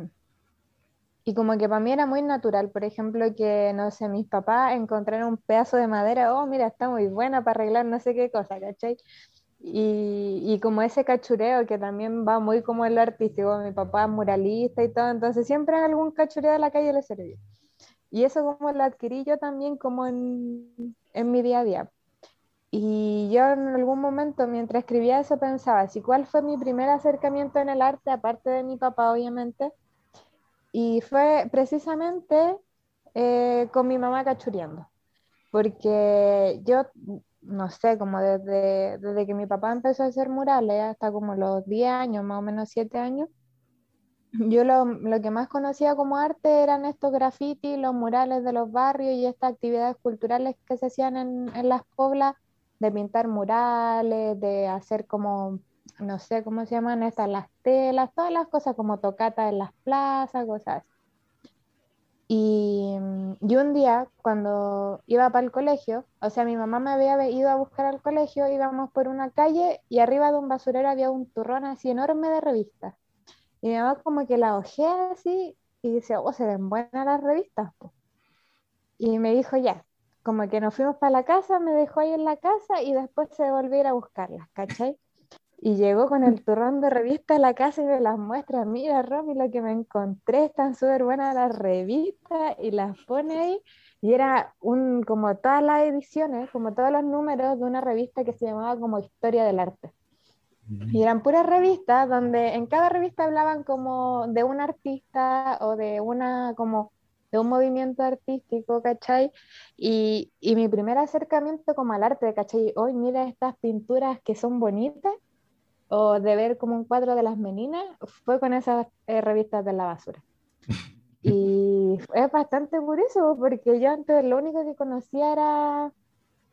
y como que para mí era muy natural, por ejemplo, que, no sé, mis papás encontraron un pedazo de madera, oh, mira, está muy buena para arreglar no sé qué cosa, ¿cachai? Y, y, como ese cachureo que también va muy como el artístico, mi papá es muralista y todo, entonces siempre algún cachureo de la calle le servía. Y eso como lo adquirí yo también como en, en mi día a día. Y yo en algún momento mientras escribía eso pensaba, si cuál fue mi primer acercamiento en el arte, aparte de mi papá obviamente, y fue precisamente eh, con mi mamá cachureando, porque yo, no sé, como desde, desde que mi papá empezó a hacer murales hasta como los 10 años, más o menos 7 años, yo lo, lo, que más conocía como arte eran estos grafitis, los murales de los barrios y estas actividades culturales que se hacían en, en las poblas, de pintar murales, de hacer como no sé cómo se llaman estas, las telas, todas las cosas como tocata en las plazas, cosas Y, y, un día, cuando iba para el colegio, o sea, mi mamá me había ido a buscar al colegio, íbamos por una calle y arriba de un basurero había un turrón así enorme de revistas. Y mi mamá como que la ojea así y dice, oh, se ven buenas las revistas. Y me dijo, ya, como que nos fuimos para la casa, me dejó ahí en la casa y después se volvió a a buscarlas, ¿cachai? Y llegó con el turrón de revista a la casa y me las muestra. Mira, Romy, lo que me encontré, están súper buenas las revistas y las pone ahí. Y era un, como todas las ediciones, como todos los números de una revista que se llamaba como Historia del Arte. Y eran puras revistas donde en cada revista hablaban como de un artista o de una como de un movimiento artístico, ¿cachai? Y, y mi primer acercamiento como al arte, ¿cachai? Hoy mira estas pinturas que son bonitas o de ver como un cuadro de las meninas, fue con esas eh, revistas de la basura. Y es bastante curioso porque yo antes lo único que conocía era,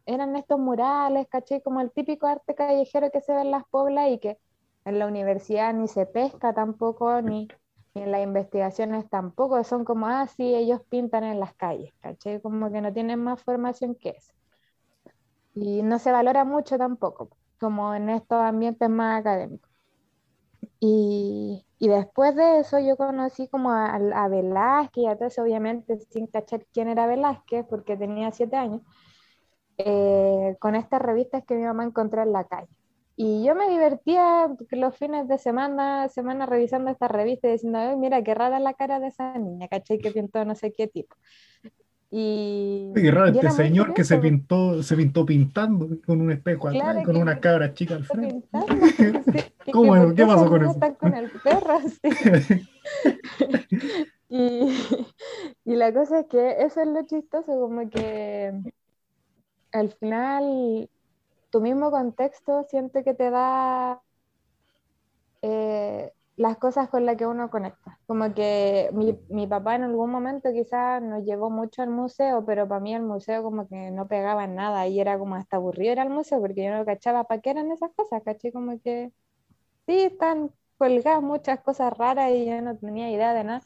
eran estos murales, caché, como el típico arte callejero que se ve en las poblas y que en la universidad ni se pesca tampoco, ni, ni en las investigaciones tampoco, son como, ah, sí, ellos pintan en las calles, caché, como que no tienen más formación que eso. Y no se valora mucho tampoco como en estos ambientes más académicos. Y, y después de eso yo conocí como a, a Velázquez y a todos, obviamente sin cachar quién era Velázquez, porque tenía siete años, eh, con estas revistas que mi mamá encontró en la calle. Y yo me divertía los fines de semana, semana revisando estas revistas y diciendo, mira, qué rara la cara de esa niña, ¿cachai? Que pintó no sé qué tipo. Y, Qué raro, este señor que se pintó, se pintó pintando con un espejo atrás y con una cabra chica al frente. ¿Cómo, ¿Qué pasó con eso? Están con el perro, y, y la cosa es que eso es lo chistoso, como que al final tu mismo contexto siente que te da eh, las cosas con las que uno conecta. Como que mi, mi papá en algún momento quizás nos llevó mucho al museo, pero para mí el museo como que no pegaba nada y era como hasta aburrido ir al museo porque yo no cachaba para qué eran esas cosas, caché como que sí, están colgadas muchas cosas raras y yo no tenía idea de nada.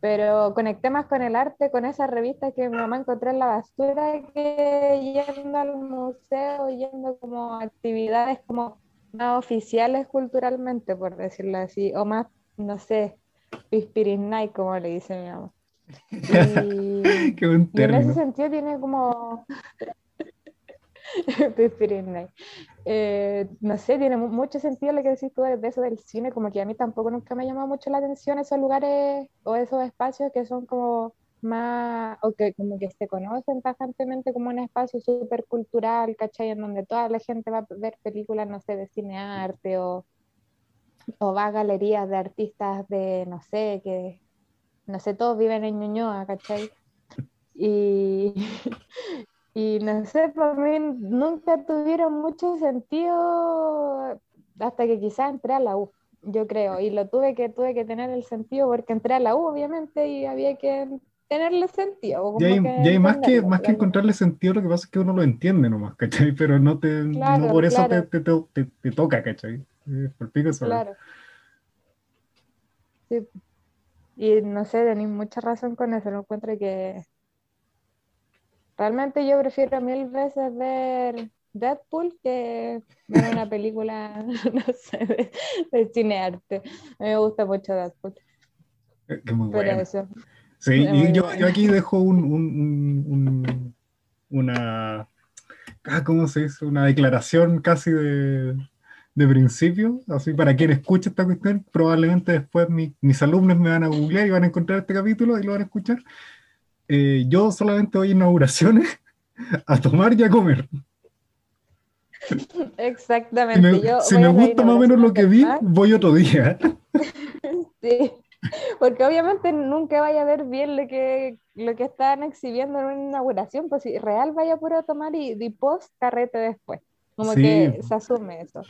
pero conecté más con el arte, con esas revistas que mi mamá encontró en la basura, que yendo al museo, yendo como actividades como más oficiales culturalmente, por decirlo así, o más, no sé, Pispirin Night, como le dice mi mamá. Y, Qué buen y en ese sentido tiene como... Eh, no sé, tiene mu- mucho sentido lo que decís tú de eso del cine, como que a mí tampoco nunca me ha llamado mucho la atención esos lugares o esos espacios que son como más, o que como que se conocen tajantemente como un espacio súper cultural, ¿cachai? En donde toda la gente va a ver películas, no sé, de cine arte o, o va a galerías de artistas de, no sé, que, no sé, todos viven en Ñuñoa, ¿cachai? Y, y no sé, para mí nunca tuvieron mucho sentido hasta que quizás entré a la U, yo creo, y lo tuve que, tuve que tener el sentido porque entré a la U, obviamente, y había que tenerle sentido. o Y hay, como que y hay más que, más que encontrarle sentido, lo que pasa es que uno lo entiende nomás, ¿cachai? Pero no te, no por eso claro. te, te, te, te toca, ¿cachai? Por pico eso. Claro. Sí. Y no sé, tenéis mucha razón con eso. Lo encuentro que realmente yo prefiero mil veces ver Deadpool que ver una película, no sé, de, de cine arte. A mí me gusta mucho Deadpool, que muy pero bueno. eso. Sí, y yo, aquí dejo un, un- un- un- una, ah, ¿cómo se dice? Una declaración casi de, de principio, así para quien escuche esta cuestión, probablemente después mi- mis alumnos me van a googlear y van a encontrar este capítulo y lo van a escuchar. Eh, yo solamente voy a inauguraciones a tomar y a comer. Si Exactamente. me, yo si me a las gusta más o menos lo que vi, voy otro día. Sí, porque obviamente nunca vaya a ver bien lo que, lo que están exhibiendo en una inauguración, pues si real vaya puro a tomar y, y post carrete después. Como Sí. que se asume eso.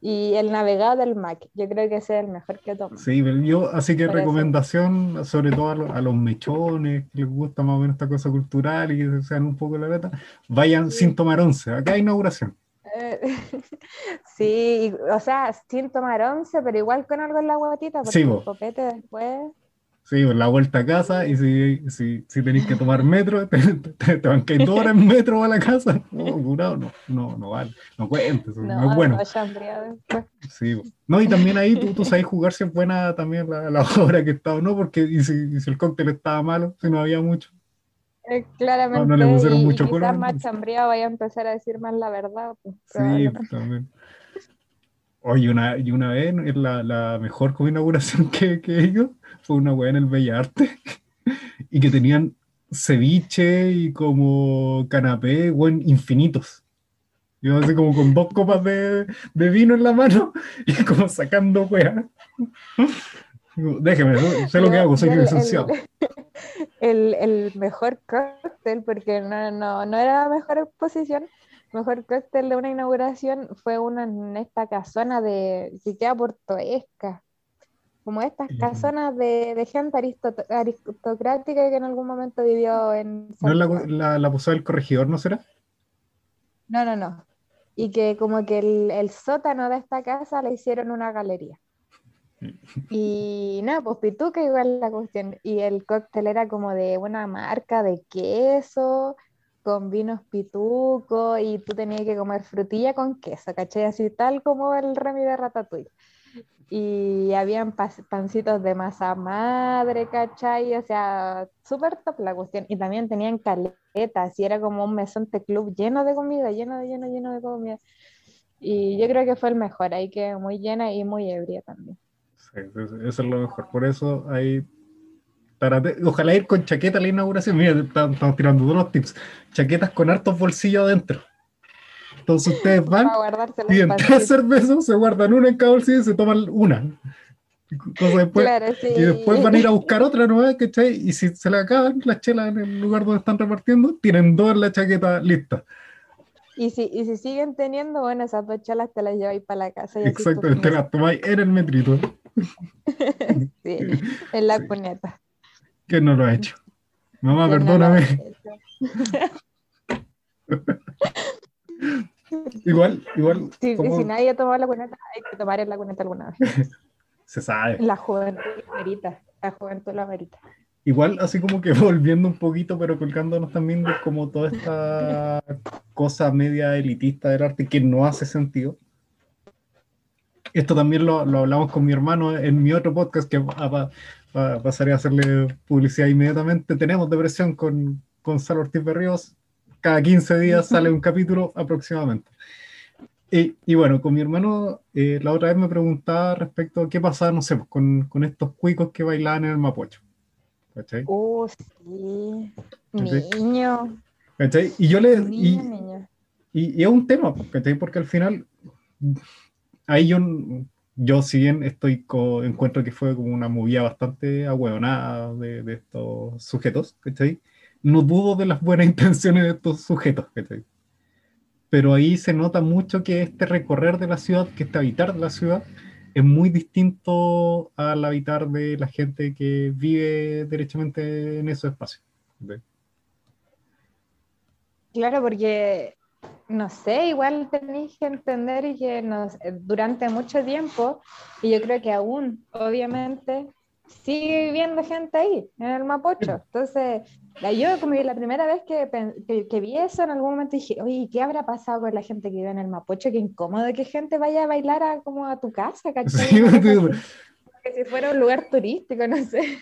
Y el navegado del Mac, yo creo que ese es el mejor que toma. Sí, pero yo, así que Por eso. recomendación, sobre todo a, lo- a los mechones, que les gusta más o menos esta cosa cultural y que sean un poco la beta, vayan Sí. sin tomar once. Acá hay inauguración. Sí, o sea, sin tomar once, pero igual con algo en la guatita, porque Sí, el copete después. Sí, pues, la vuelta a casa y si, si, si tenéis que tomar metro, te, te, te van dos horas en metro a la casa. No, curado, no, no, no vale, no cuentes, no, No, es bueno. no. Sí, no, y también ahí tú, tú sabes jugar si es buena también la, la hora que está o no, porque y si, y si el cóctel estaba malo, si no había mucho. Eh, claramente, no le pusieron y, mucho quizás color, más entonces. chambreado vaya a empezar a decir más la verdad. pues, Sí, también. Oye, una, y una vez, la, la mejor inauguración que, que he ido, fue una weá en el Bella Arte, y que tenían ceviche y como canapé, weón, infinitos. Yo así como con dos copas de, de vino en la mano y como sacando weá. Déjeme, ¿no? sé lo que hago, soy licenciado. El, el mejor cóctel, porque no, no, no era la mejor exposición, mejor cóctel de una inauguración fue uno en esta casona de que queda por Toesca. Como estas casonas de, de gente aristo- aristocrática que en algún momento vivió en ¿No es la, la, la posada del corregidor, no será? No, no, no. Y que como que el, el sótano de esta casa le hicieron una galería. Y nada, pues pituca igual la cuestión. Y el cóctel era como de una marca de queso, con vinos pituco, y tú tenías que comer frutilla con queso, ¿cachai? Así tal como el Remy de Ratatouille. Y habían pancitos de masa madre, ¿cachai? O sea, súper top la cuestión. Y también tenían caletas, y era como un mesonte club lleno de comida, lleno de lleno, lleno de comida. Y yo creo que fue el mejor, ahí que muy llena y muy ebria también. Eso, es lo mejor. Por eso hay. Ojalá ir con chaqueta a la inauguración. Mira, estamos, tirando todos los tips. Chaquetas con hartos bolsillos adentro. Entonces ustedes van, piden tres cervezas, se guardan una en cada bolsillo y se toman una. Cosa después, Claro, sí. y después van a ir a buscar otra nueva, ¿cachai? Y si se le acaban las chelas en el lugar donde están repartiendo, tienen dos en la chaqueta lista. Y si, y si siguen teniendo, bueno, esas dos chalas te las lleváis para la casa. Y así tú las tomáis en el metrito. sí, en la Sí. cuneta. ¿Quién no lo ha hecho? Mamá, Que perdóname. Igual, igual. Si, como- si nadie ha tomado la cuneta, hay que tomar en la cuneta alguna vez. Se sabe. La juventud lo amerita. La juventud lo amerita. Igual así como que volviendo un poquito, pero colgándonos también de como toda esta cosa media elitista del arte que no hace sentido. Esto también lo, lo hablamos con mi hermano en mi otro podcast que va, va, pasaré a hacerle publicidad inmediatamente. Tenemos depresión con Gonzalo Ortiz Berríos. Cada 15 días sale un capítulo aproximadamente. Y, y, bueno, con mi hermano, eh, la otra vez me preguntaba respecto a qué pasaba, no sé, pues, con, con estos cuicos que bailaban en el Mapocho. ¿Cachai? Oh, sí. Niño. ¿Cachai? Y yo le. y, Y, es un tema, ¿cachai? Porque al final, ahí yo, yo si bien estoy encuentro que fue como una movida bastante ahueonada de, de estos sujetos, ¿cachai? No dudo de las buenas intenciones de estos sujetos, ¿cachai? pero ahí se nota mucho que este recorrer de la ciudad, que este habitar de la ciudad, es muy distinto al habitar de la gente que vive derechamente en esos espacios. Claro, porque, no sé, igual tenéis que entender que nos, durante mucho tiempo, y yo creo que aún, obviamente, sigue viviendo gente ahí, en el Mapocho. Entonces, yo como la primera vez que, que, vi eso, en algún momento dije, oye, ¿qué habrá pasado con la gente que vive en el Mapocho? Qué incómodo que gente vaya a bailar a, como a tu casa, ¿cachai? que si fuera un lugar turístico, no sé.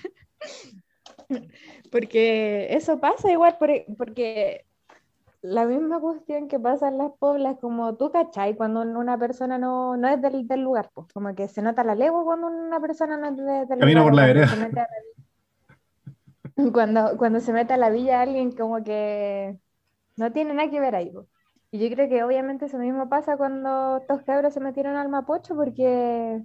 porque eso pasa igual, porque la misma cuestión que pasa en las poblas, como tú, ¿cachai? Cuando una persona no, no es del, del lugar, pues, como que se nota la legua cuando una persona no es del Camina lugar. por la vereda. Cuando, cuando se mete a la villa alguien como que no tiene nada que ver ahí. pues. Y yo creo que obviamente eso mismo pasa cuando estos cabros se metieron al Mapocho porque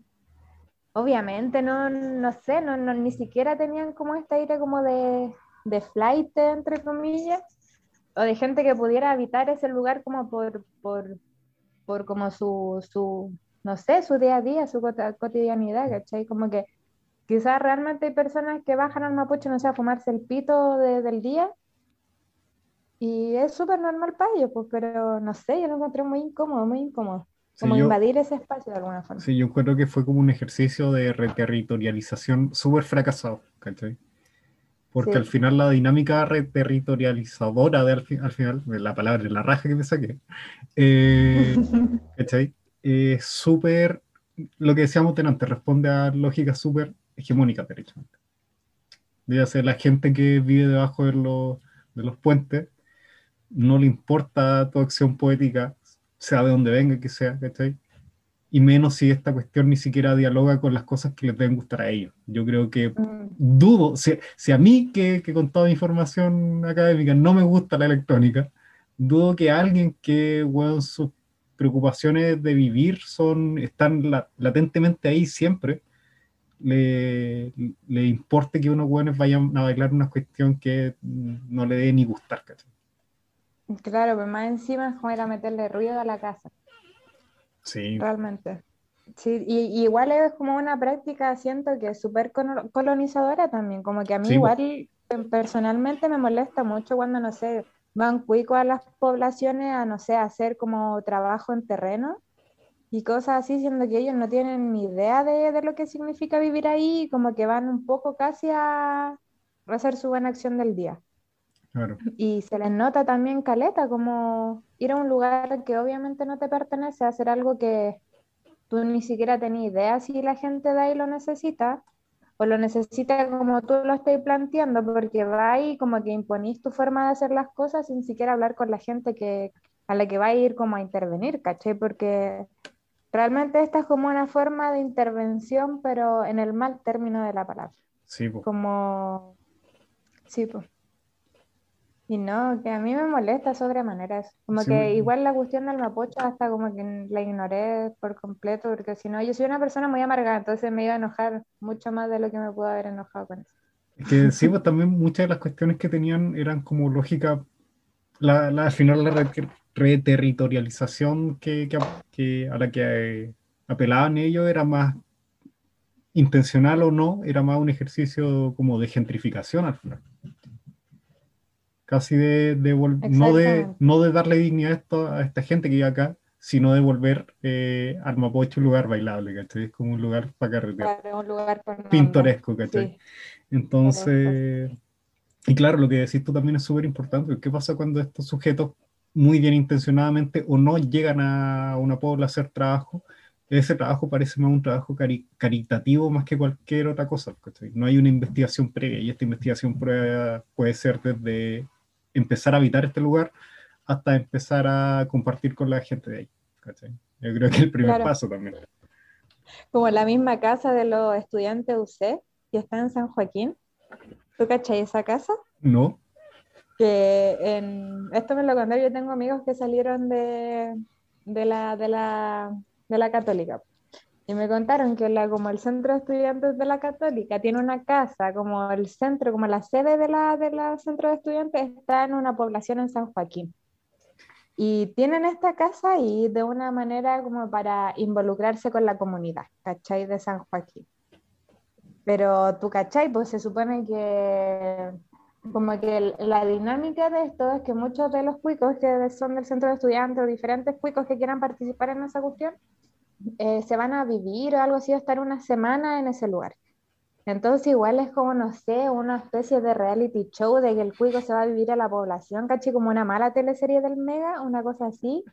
obviamente no, no sé, no, no, ni siquiera tenían como esta idea como de, de flight, entre comillas o de gente que pudiera habitar ese lugar como por, por, por como su, su, no sé, su día a día, su cotidianidad, ¿cachai? Como que quizás realmente hay personas que bajan al Mapuche, no sé, a fumarse el pito del día y es súper normal para ellos, pues, pero no sé, yo lo encontré muy incómodo, muy incómodo. Como invadir ese espacio de alguna forma. Sí, yo encuentro que fue como un ejercicio de reterritorialización súper fracasado, ¿cachai? Porque al final la dinámica reterritorializadora de al, final, la palabra, la raja que me saqué, eh, Es súper, lo que decíamos antes, responde a lógicas súper hegemónicas, derechamente. Debe ser la gente que vive debajo de los, de los puentes, no le importa tu acción poética, sea de donde venga que sea, ¿cachai? Y menos si esta cuestión ni siquiera dialoga con las cosas que les deben gustar a ellos. Yo creo que mm. dudo, si, si, a mí que, que, con toda información académica no me gusta la electrónica, dudo que alguien que bueno, sus preocupaciones de vivir son, están latentemente ahí siempre, le, le importe que unos buenos vayan a bailar una cuestión que no le dé ni gustar. Claro, pero más encima es como era meterle ruido a la casa. Sí. Realmente. Sí, y, igual es como una práctica, siento que es súper colonizadora también, como que a mí igual em, personalmente me molesta mucho cuando, no sé, van cuico a las poblaciones a, no sé, hacer como trabajo en terreno y cosas así, siendo que ellos no tienen ni idea de, de lo que significa vivir ahí, como que van un poco casi a hacer su buena acción del día. Y se les nota también caleta, como ir a un lugar que obviamente no te pertenece, hacer algo que tú ni siquiera tenías idea si la gente de ahí lo necesita, o lo necesita como tú lo estás planteando, porque va ahí como que imponís tu forma de hacer las cosas sin siquiera hablar con la gente que, a la que va a ir como a intervenir, ¿caché? Porque realmente esta es como una forma de intervención, pero en el mal término de la palabra. Sí, Como... Sí, pues. Y no, que a mí me molesta sobremanera eso. Como que igual la cuestión del mapocho hasta como que la ignoré por completo, porque si no, yo soy una persona muy amargada, entonces me iba a enojar mucho más de lo que me pudo haber enojado con eso. Es que sí, pues también muchas de las cuestiones que tenían eran como lógica, la, la al final la reterritorialización que, que, a la que eh, apelaban ellos era más intencional o no, era más un ejercicio como de gentrificación al final casi de, de no, de, no de darle dignidad a, a esta gente que vive acá, sino de volver eh, al Mapocho un lugar bailable, ¿cachai? Es como un lugar para carretear. Claro, un lugar pintoresco, ¿cachai? Entonces, y claro, lo que decís tú también es súper importante. ¿Qué pasa cuando estos sujetos, muy bien intencionadamente o no, llegan a una pobla a hacer trabajo? Ese trabajo parece más un trabajo caritativo más que cualquier otra cosa. No hay una investigación previa y esta investigación previa puede ser desde empezar a habitar este lugar hasta empezar a compartir con la gente de ahí. Yo creo que es el primer paso también. Como la misma casa de los estudiantes UC, que está en San Joaquín, ¿Tú cachai esa casa? No. Que en, esto me lo conté, yo tengo amigos que salieron de, de, la, de, la, de la católica. Y me contaron que la, como el centro de estudiantes de la católica tiene una casa, como el centro, como la sede de la, de la centro de estudiantes está en una población en San Joaquín. Y tienen esta casa y de una manera como para involucrarse con la comunidad, ¿cachai? De San Joaquín. Pero tú, ¿cachai? Pues se supone que como que la dinámica de esto es que muchos de los cuicos que son del centro de estudiantes o diferentes cuicos que quieran participar en esa cuestión, eh, se van a vivir o algo así, a estar una semana en ese lugar. Entonces igual es como, no sé, una especie de reality show de que el cuico se va a vivir a la población, caché como una mala teleserie del Mega, una cosa así,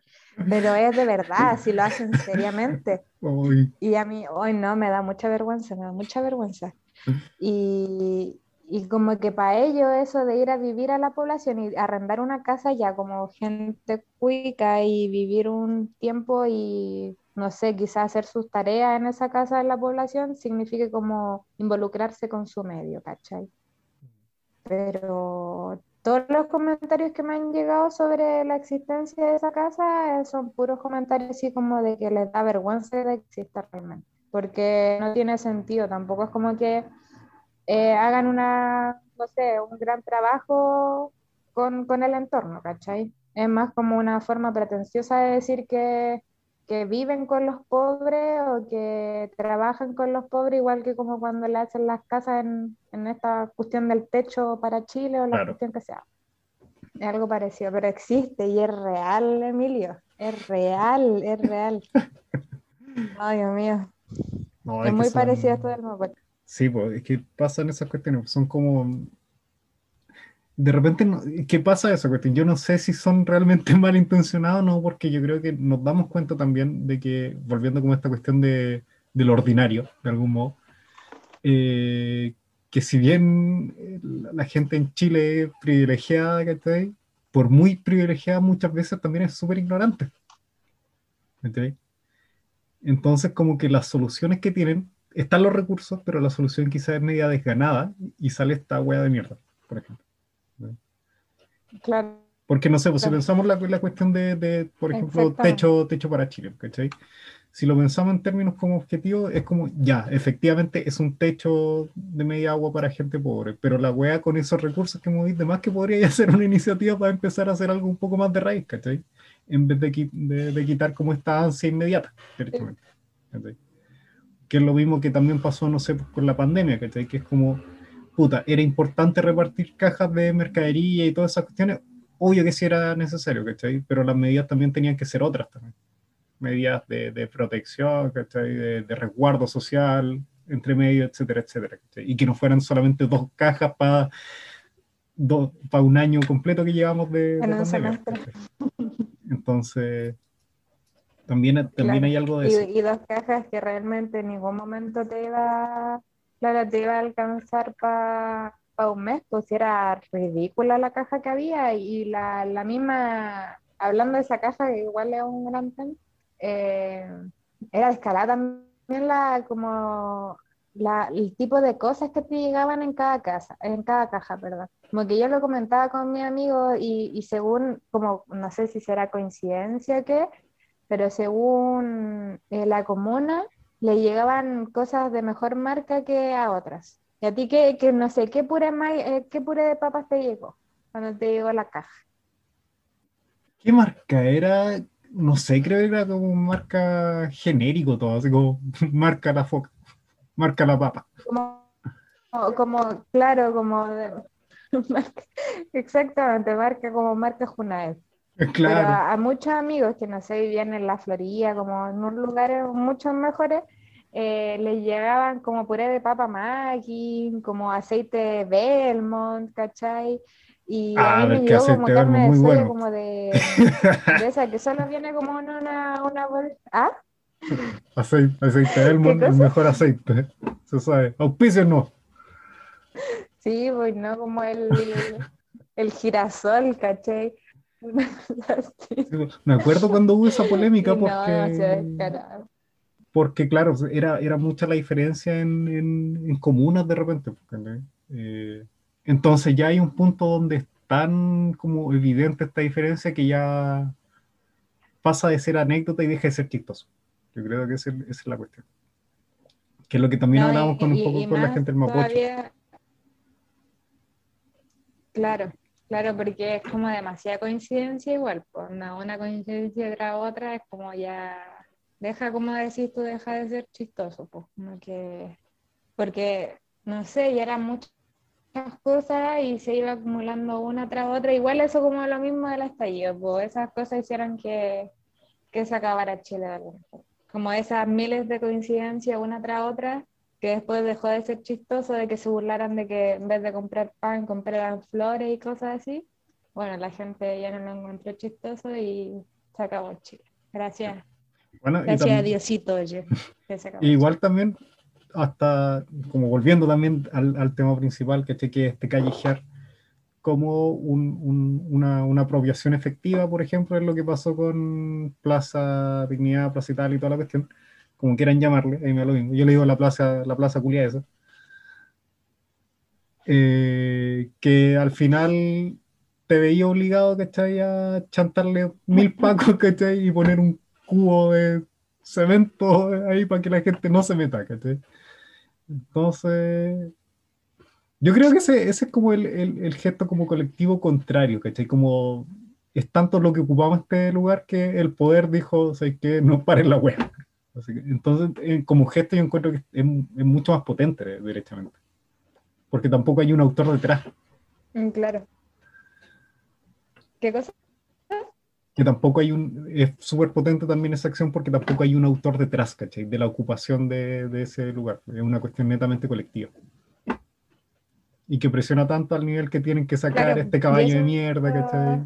pero es de verdad, si lo hacen seriamente. Y a mí, hoy no, me da mucha vergüenza, me da mucha vergüenza. Y, y como que para ello eso de ir a vivir a la población y arrendar una casa ya como gente cuica y vivir un tiempo y no sé, quizás hacer sus tareas en esa casa de la población signifique como involucrarse con su medio, ¿cachai? Pero todos los comentarios que me han llegado sobre la existencia de esa casa eh, son puros comentarios así como de que les da vergüenza de exista realmente, porque no tiene sentido, tampoco es como que eh, hagan una, no sé, un gran trabajo con, con el entorno, ¿cachai? Es más como una forma pretenciosa de decir que que viven con los pobres o que trabajan con los pobres, igual que como cuando le hacen las casas en, en esta cuestión del techo para Chile o la cuestión que sea. Es algo parecido, pero existe y es real, Emilio. Es real, es real. Ay, Dios mío. es, muy parecido a esto del mapa. Sí, pues es que pasan esas cuestiones, son como de repente, ¿qué pasa eso? Yo no sé si son realmente malintencionados o no, porque yo creo que nos damos cuenta también de que, volviendo como a esta cuestión de, lo ordinario, de algún modo, eh, que si bien eh, la gente en Chile es privilegiada, por muy privilegiada muchas veces también es súper ignorante. Entonces, como que las soluciones que tienen, están los recursos, pero la solución quizás es media desganada y sale esta hueá de mierda, por ejemplo. Claro. Porque no sé, pues, si pensamos la, la cuestión de, de, por ejemplo, techo, techo para Chile, ¿cachai? Si lo pensamos en términos como objetivo, es como, ya, efectivamente es un techo de media agua para gente pobre, pero la wea con esos recursos que movís, más que podría hacer una iniciativa para empezar a hacer algo un poco más de raíz, ¿cachai? En vez de, de, de quitar como esta ansia inmediata, Que es lo mismo que también pasó, no sé, pues, con la pandemia, ¿cachai? Que es como, era importante repartir cajas de mercadería y todas esas cuestiones, obvio que sí era necesario, ¿cachai? Pero las medidas también tenían que ser otras también. Medidas de, de protección, ¿cachai? De, de, resguardo social, entre medio, etcétera, etcétera. Y que no fueran solamente dos cajas para para un año completo que llevamos de, pandemia. Entonces, también, también hay algo de y, eso. Y dos cajas que realmente en ningún momento te iba Claro, te iba a alcanzar para un mes, pues era ridícula la caja que había y la, la misma, hablando de esa caja, que igual es un gran tema, eh, era descarada también la, como la, el tipo de cosas que te llegaban en cada casa, en cada caja, perdón. Como que yo lo comentaba con mi amigo y, y según, como no sé si será coincidencia o qué, pero según eh, la comuna, le llegaban cosas de mejor marca que a otras. ¿Y a ti qué, que no sé, qué puré, eh, qué puré de papas te llegó cuando te llegó la caja? ¿Qué marca era? No sé, creo que era como marca genérico todo, así como marca la foca, marca la papa. Como, claro, como exactamente, marca como marca Junaed. Pero a, muchos amigos que no sé, vivían en la Florida, como en unos lugares mucho mejores, eh, les llegaban como puré de papa Maggi, como aceite Belmont, ¿cachai? Y a Ah, mí me llegó como Belmont carne de soya, bueno. como de, de esa que solo viene como en una, una ¿Ah? Aceite, aceite Elmon, el mejor aceite. Se sabe. Auspicio no. Sí, pues no como el, el girasol, ¿cachai? Me acuerdo cuando hubo esa polémica no, porque, porque claro, era, era mucha la diferencia en, en- en comunas de repente. ¿cachai? Eh, entonces ya hay un punto donde es tan como evidente esta diferencia que ya pasa de ser anécdota y deja de ser chistoso. Yo creo que esa es, la cuestión. Que es lo que también No, hablamos y- con un poco con la gente del Mapocho. todavía- Claro, claro, porque es como demasiada coincidencia igual, pues una, coincidencia tras otra es como ya, deja como decís tú, deja de ser chistoso, pues porque, no sé, ya eran muchas cosas y se iba acumulando una tras otra, igual eso como lo mismo del estallido, pues esas cosas hicieron que, que se acabara Chile. Como esas miles de coincidencias una tras otra que después dejó de ser chistoso, de que se burlaran de que en vez de comprar pan compraran flores y cosas así. Bueno, la gente ya no lo encontró chistoso y se acabó Chile. Gracias, Bueno, gracias a también- Diosito, oye. que se acabó Igual también, hasta como volviendo también al, al tema principal, que que este callejear como un- un- una, una apropiación efectiva, por ejemplo, es lo que pasó con Plaza Dignidad, Plaza Italia y toda la cuestión, como quieran llamarle, ahí me da lo mismo. Yo le digo la plaza, la plaza culia esa. Eh, que al final te veía obligado, ¿cachai? A chantarle mil pacos, ¿cachai? Y poner un cubo de cemento ahí para que la gente no se meta, ¿cachai? Entonces, yo creo que ese, ese es como el, el- gesto como colectivo contrario, ¿cachai? Como es tanto lo que ocupamos este lugar que el poder dijo, ¿sabes qué? No paren la wea. Así que, entonces, eh, como gesto yo encuentro que es, es mucho más potente, de- derechamente. Porque tampoco hay un autor detrás, Mm, Claro. ¿Qué cosa? que tampoco hay un, es súper potente también esa acción porque tampoco hay un autor detrás, ¿cachai? De la ocupación de, de ese lugar. Es una cuestión netamente colectiva. Y que presiona tanto al nivel que tienen que sacar Claro, este caballo de mierda, ¿cachai?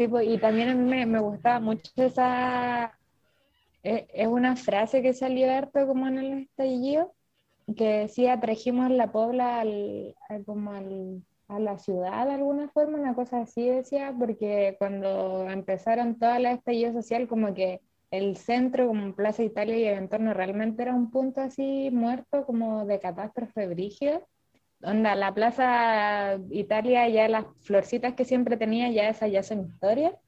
Sí, pues, y también a mí me, gustaba mucho esa... Es, es una frase que salió harto como en el estallido, que decía, trajimos la pobla al- como al- a la ciudad de alguna forma, una cosa así decía, porque cuando empezaron toda la estallido social, como que el centro, como Plaza Italia y el entorno, realmente era un punto así muerto, como de catástrofe brígida. Onda, la Plaza Italia, ya las florcitas que siempre tenía, ya esas ya son historia.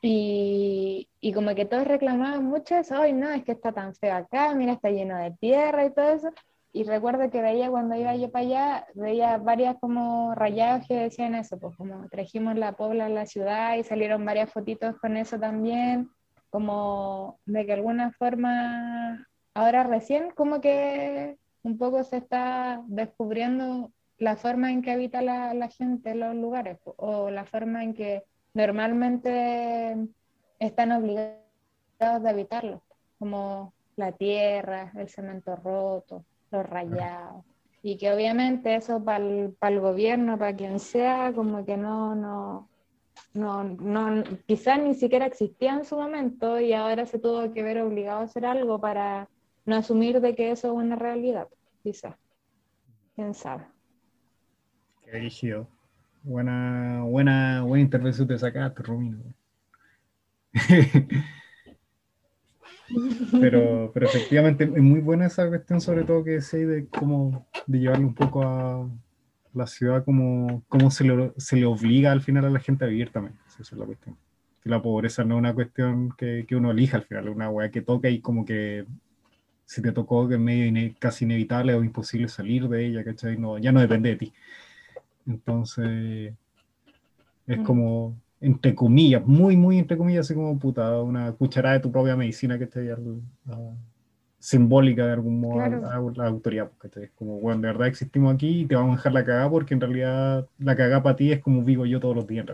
Y, y como que todos reclamaban mucho eso, ay no, es que está tan feo acá, mira, está lleno de tierra y todo eso. Y recuerdo que veía cuando iba yo para allá, veía varias como rayados que decían eso, pues como trajimos la pobla a la ciudad y salieron varias fotitos con eso también, como de que alguna forma, ahora recién como que un poco se está descubriendo la forma en que habita la, la gente en los lugares o la forma en que normalmente están obligados de habitarlo, como la tierra, el cemento roto, los rayados. Y que obviamente eso para el, gobierno, para quien sea, como que no, no, no, no, quizás ni siquiera existía en su momento y ahora se tuvo que ver obligado a hacer algo para no asumir de que eso es una realidad, quizás. ¿Quién sabe? Qué rígido. Buena, buena, buena intervención te sacaste, Romino. pero, pero efectivamente es muy buena esa cuestión, sobre todo que decís de cómo de llevarlo un poco a la ciudad, como, cómo se, le, se le obliga al final a la gente a vivir también. Esa es la cuestión. Que la pobreza no es una cuestión que, que uno elija al final, es una weá que toca y como que si te tocó que es medio ine casi inevitable o imposible salir de ella, ¿cachai? No, ya no depende de ti. Entonces, es Mm. como, entre comillas, muy, muy entre comillas, así como puta, una cucharada de tu propia medicina que esté a- simbólica de algún modo a, la autoridad. Porque es como, bueno, de verdad existimos aquí y te vamos a dejar la cagada porque en realidad la cagada para ti es como vivo yo todos los días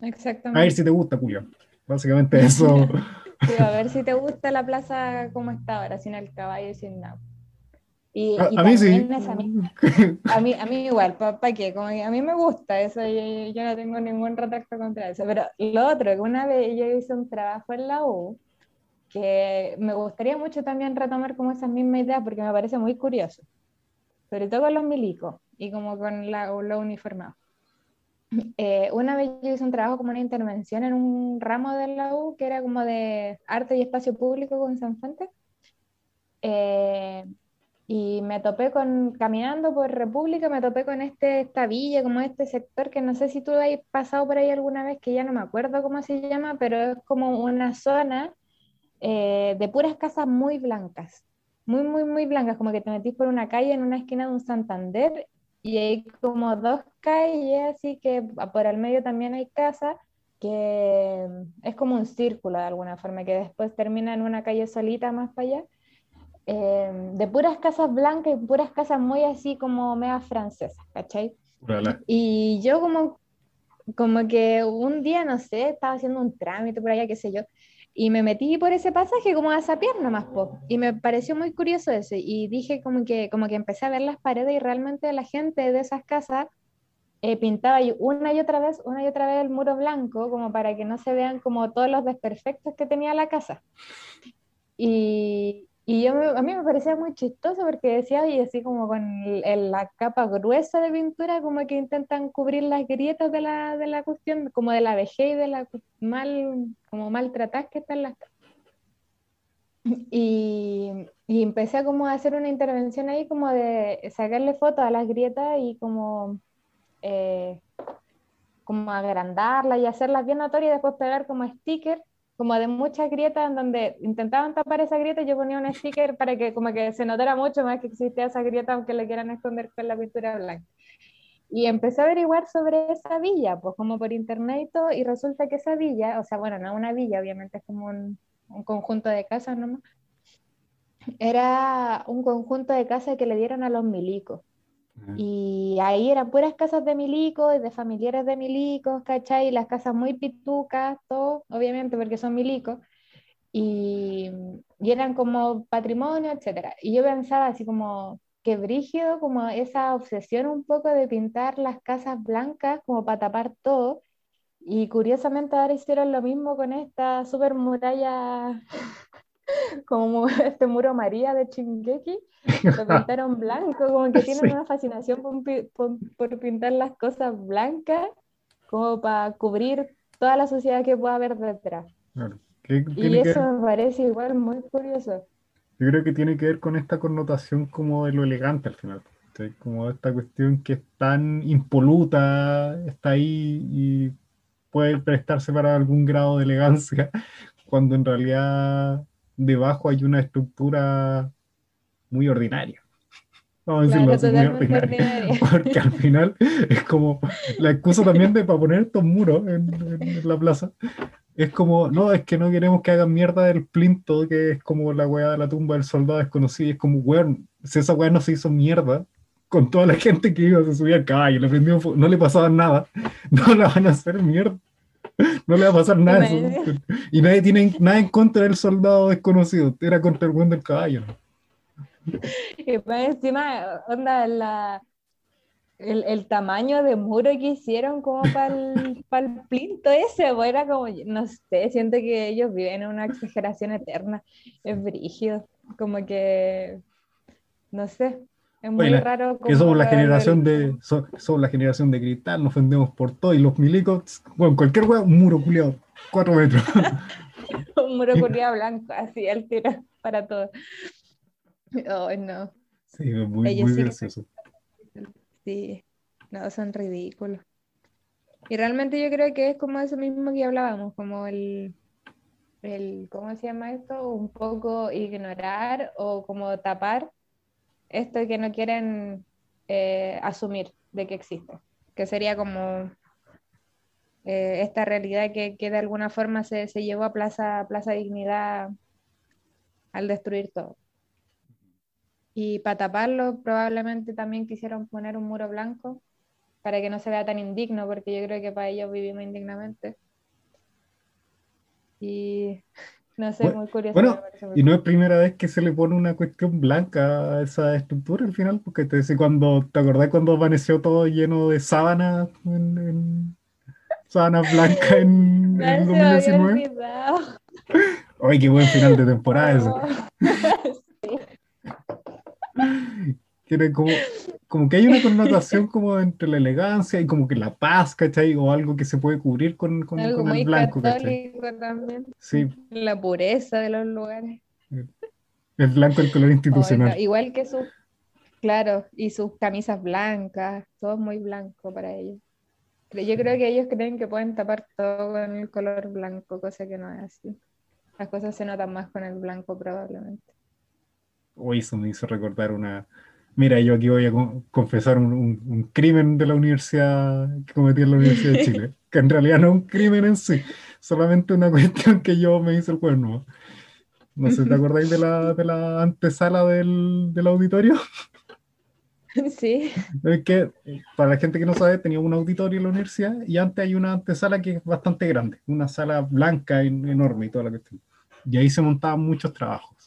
Exactamente. A ver si te gusta, Julio. Básicamente eso. a ver si te gusta la plaza como está ahora, sin el caballo y sin nada. Y, a, mí sí. A mí, a mí, igual, ¿para qué? Como a mí me gusta eso, yo, yo, no tengo ningún retracto contra eso. Pero lo otro, que una vez yo hice un trabajo en la U, que me gustaría mucho también retomar como esas mismas ideas porque me parece muy curioso, sobre todo con los milicos y como con la, los uniformados. Eh, una vez yo hice un trabajo como una intervención en un ramo de la U que era como de arte y espacio público con San Fuente. Eh, y me topé con, caminando por República, me topé con este, esta villa, como este sector que no sé si tú has pasado por ahí alguna vez, que ya no me acuerdo cómo se llama, pero es como una zona eh, de puras casas muy blancas, muy, muy, muy blancas, como que te metís por una calle en una esquina de un Santander y hay como dos calles, así que por el medio también hay casas, que es como un círculo de alguna forma, que después termina en una calle solita más para allá, eh, de puras casas blancas y puras casas muy así como mega francesas, ¿cachai? Y yo como, como que un día, no sé, estaba haciendo un trámite por allá, qué sé yo, y me metí por ese pasaje como a sapiar nomás, po. y me pareció muy curioso eso, y dije como que, como que empecé a ver las paredes y realmente la gente de esas casas eh, pintaba una y otra vez, una y otra vez el muro blanco, como para que no se vean como todos los desperfectos que tenía la casa. Y, y yo a mí me parecía muy chistoso porque decía, y así como con la capa gruesa de pintura, como que intentan cubrir las grietas de la, de la cuestión, como de la vejez y de la mal, como maltratadas que están las y, y empecé a como a hacer una intervención ahí como de sacarle fotos a las grietas y como, eh, como agrandarlas y hacerlas bien notorias y después pegar como stickers como de muchas grietas en donde intentaban tapar esa grieta, yo ponía un sticker para que como que se notara mucho más que existía esa grieta, aunque le quieran esconder con la pintura blanca. Y empecé a averiguar sobre esa villa, pues como por internet y todo, y resulta que esa villa, o sea, bueno, no una villa, obviamente es como un, un conjunto de casas nomás, era un conjunto de casas que le dieron a los milicos. Y ahí eran puras casas de milicos de familiares de milicos, ¿cachai? Las casas muy pitucas, todo, obviamente, porque son milicos. Y, y eran como patrimonio, etc. Y yo pensaba así como que brígido, como esa obsesión un poco de pintar las casas blancas como para tapar todo. Y curiosamente ahora hicieron lo mismo con esta super muralla como este muro María de Chingeki, lo pintaron blanco, como que tienen una fascinación por, pintar las cosas blancas, como para cubrir toda la sociedad que pueda haber detrás. y eso me parece igual muy curioso. Yo creo que tiene que ver con esta connotación como de lo elegante al final. Como esta cuestión que es tan impoluta, está ahí y puede prestarse para algún grado de elegancia, cuando en realidad debajo hay una estructura muy ordinaria. Vamos a decirlo así, muy ordinaria. Porque al final es como la excusa también de para poner estos muros en, la plaza. Es como, no, es que no queremos que hagan mierda del plinto, que es como la weá de la tumba del soldado desconocido. es como, weón, si esa weá no se hizo mierda, con toda la gente que iba, se subía al caballo, le prendió, no le pasaba nada, no la van a hacer mierda. No le va a pasar nada. Y nadie tiene nada en contra del soldado desconocido. Era contra el buen del caballo. Y pues encima, onda, la, el, el, tamaño de muro que hicieron como para el, el plinto ese, pues era como, no sé, siento que ellos viven en una exageración eterna. Es brígido. Como que, no sé, es muy raro. Que somos la generación de somos la generación de cristal, nos ofendemos por todo y los milicos, bueno, cualquier hueá, un muro culiado, cuatro metros. un muro culiado blanco, así al tiro para todo. Oh, no. Sí, muy, muy gracioso. Sí, no, son ridículos. Y realmente yo creo que es como eso mismo que hablábamos, como el, el, ¿cómo se llama esto? Un poco ignorar o como tapar esto que no quieren eh, asumir de que existe, que sería como eh, esta realidad que, que, de alguna forma se, se, llevó a Plaza, Plaza Dignidad al destruir todo. Y para taparlo, probablemente también quisieron poner un muro blanco para que no se vea tan indigno, porque yo creo que para ellos vivimos indignamente. Y no sé, muy curioso. Bueno, y no es primera vez que se le pone una cuestión blanca a esa estructura al final, porque te dice cuando, ¿te acordás cuando amaneció todo lleno de sábanas en, sábanas blancas en, en 2019? Ay, qué buen final de temporada ese. que como, como que hay una connotación como entre la elegancia y como que la paz, ¿cachai? O algo que se puede cubrir con, con, algo con muy el blanco, católico también. Sí. La pureza de los lugares. El blanco el color institucional. igual que sus, claro, y sus camisas blancas, todo muy blanco para ellos. Yo creo que ellos creen que pueden tapar todo con el color blanco, cosa que no es así. Las cosas se notan más con el blanco probablemente. Uy, eso me hizo recordar una, Mira, yo aquí voy a confesar un, crimen de la universidad que cometí en la Universidad de Chile, que en realidad no es un crimen en sí, solamente una cuestión que yo me hice el cuerno. No sé, ¿te acordáis de la, de la antesala del, del auditorio? Sí. Es que, para la gente que no sabe, tenía un auditorio en la universidad y antes hay una antesala que es bastante grande, una sala blanca enorme y toda la cuestión. Y ahí se montaban muchos trabajos.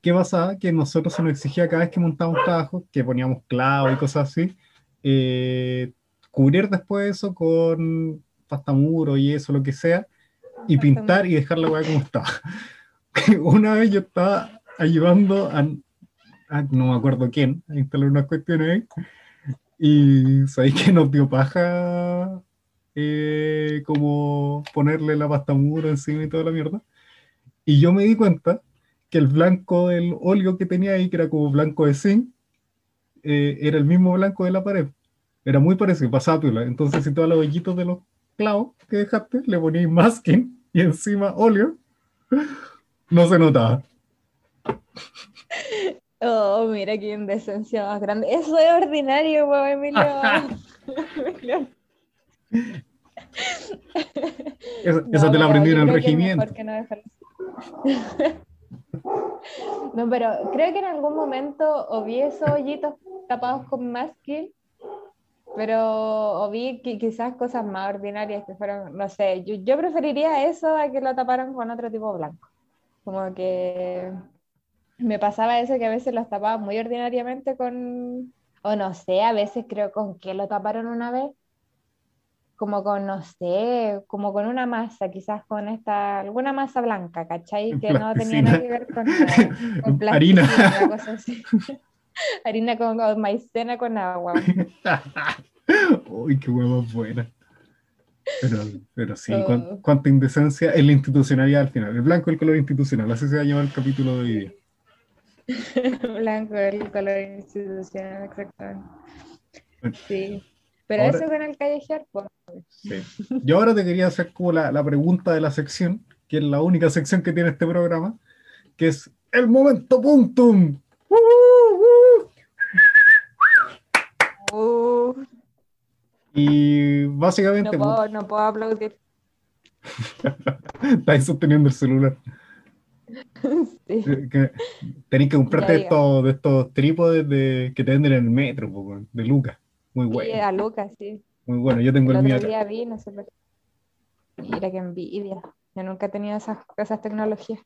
¿Qué pasaba? Que nosotros se nos exigía cada vez que montábamos trabajo, que poníamos clavos y cosas así, eh, cubrir después eso con pastamuro y eso, lo que sea, y pintar y dejar la hueá como estaba. Una vez yo estaba ayudando a, no me acuerdo quién, a instalar unas cuestiones ahí, y sabéis que nos dio paja eh, como ponerle la pasta muro encima y toda la mierda. Y yo me di cuenta que el blanco del óleo que tenía ahí, que era como blanco de zinc, eh, era el mismo blanco de la pared. Era muy parecido, pasaba Entonces, si todos los hoyitos de los clavos que dejaste, le poníais masking y encima óleo, no se notaba. Oh, mira qué indecencia más grande. Eso es ordinario, pues, Emilio. Eso, te lo aprendí en el regimiento. No, pero creo que en algún momento o vi esos hoyitos tapados con masking, pero o vi quizás cosas más ordinarias que fueron, no sé, yo, preferiría eso a que lo taparan con otro tipo blanco. Como que me pasaba eso que a veces los tapaba muy ordinariamente con, o no sé, a veces creo con que lo taparon una vez, como con, no sé, como con una masa, quizás con esta, alguna masa blanca, ¿cachai? Que no tenía nada que ver con, con harina. Cosa así. harina con, maicena con agua. Uy, qué huevo buena. Pero, pero sí, oh. cuánta indecencia en la institucionalidad al final. El blanco el color institucional, así se va a llamar el capítulo de hoy día. blanco el color institucional, exactamente. Sí. Pero eso con el callejear, pues. Sí. Yo ahora te quería hacer como la, la, pregunta de la sección, que es la única sección que tiene este programa, que es el momento puntum. Uh. Y básicamente. No puedo, no puedo aplaudir. Estáis sosteniendo el celular. Sí. Que, tenéis que comprarte estos, de estos trípodes de, que te venden en el metro, de Lucas. Muy bueno. Sí, a Lucas, sí. Muy bueno, yo tengo el, el mío. Día vi, no sé Mira qué envidia. Yo nunca he tenido esas, esas tecnologías.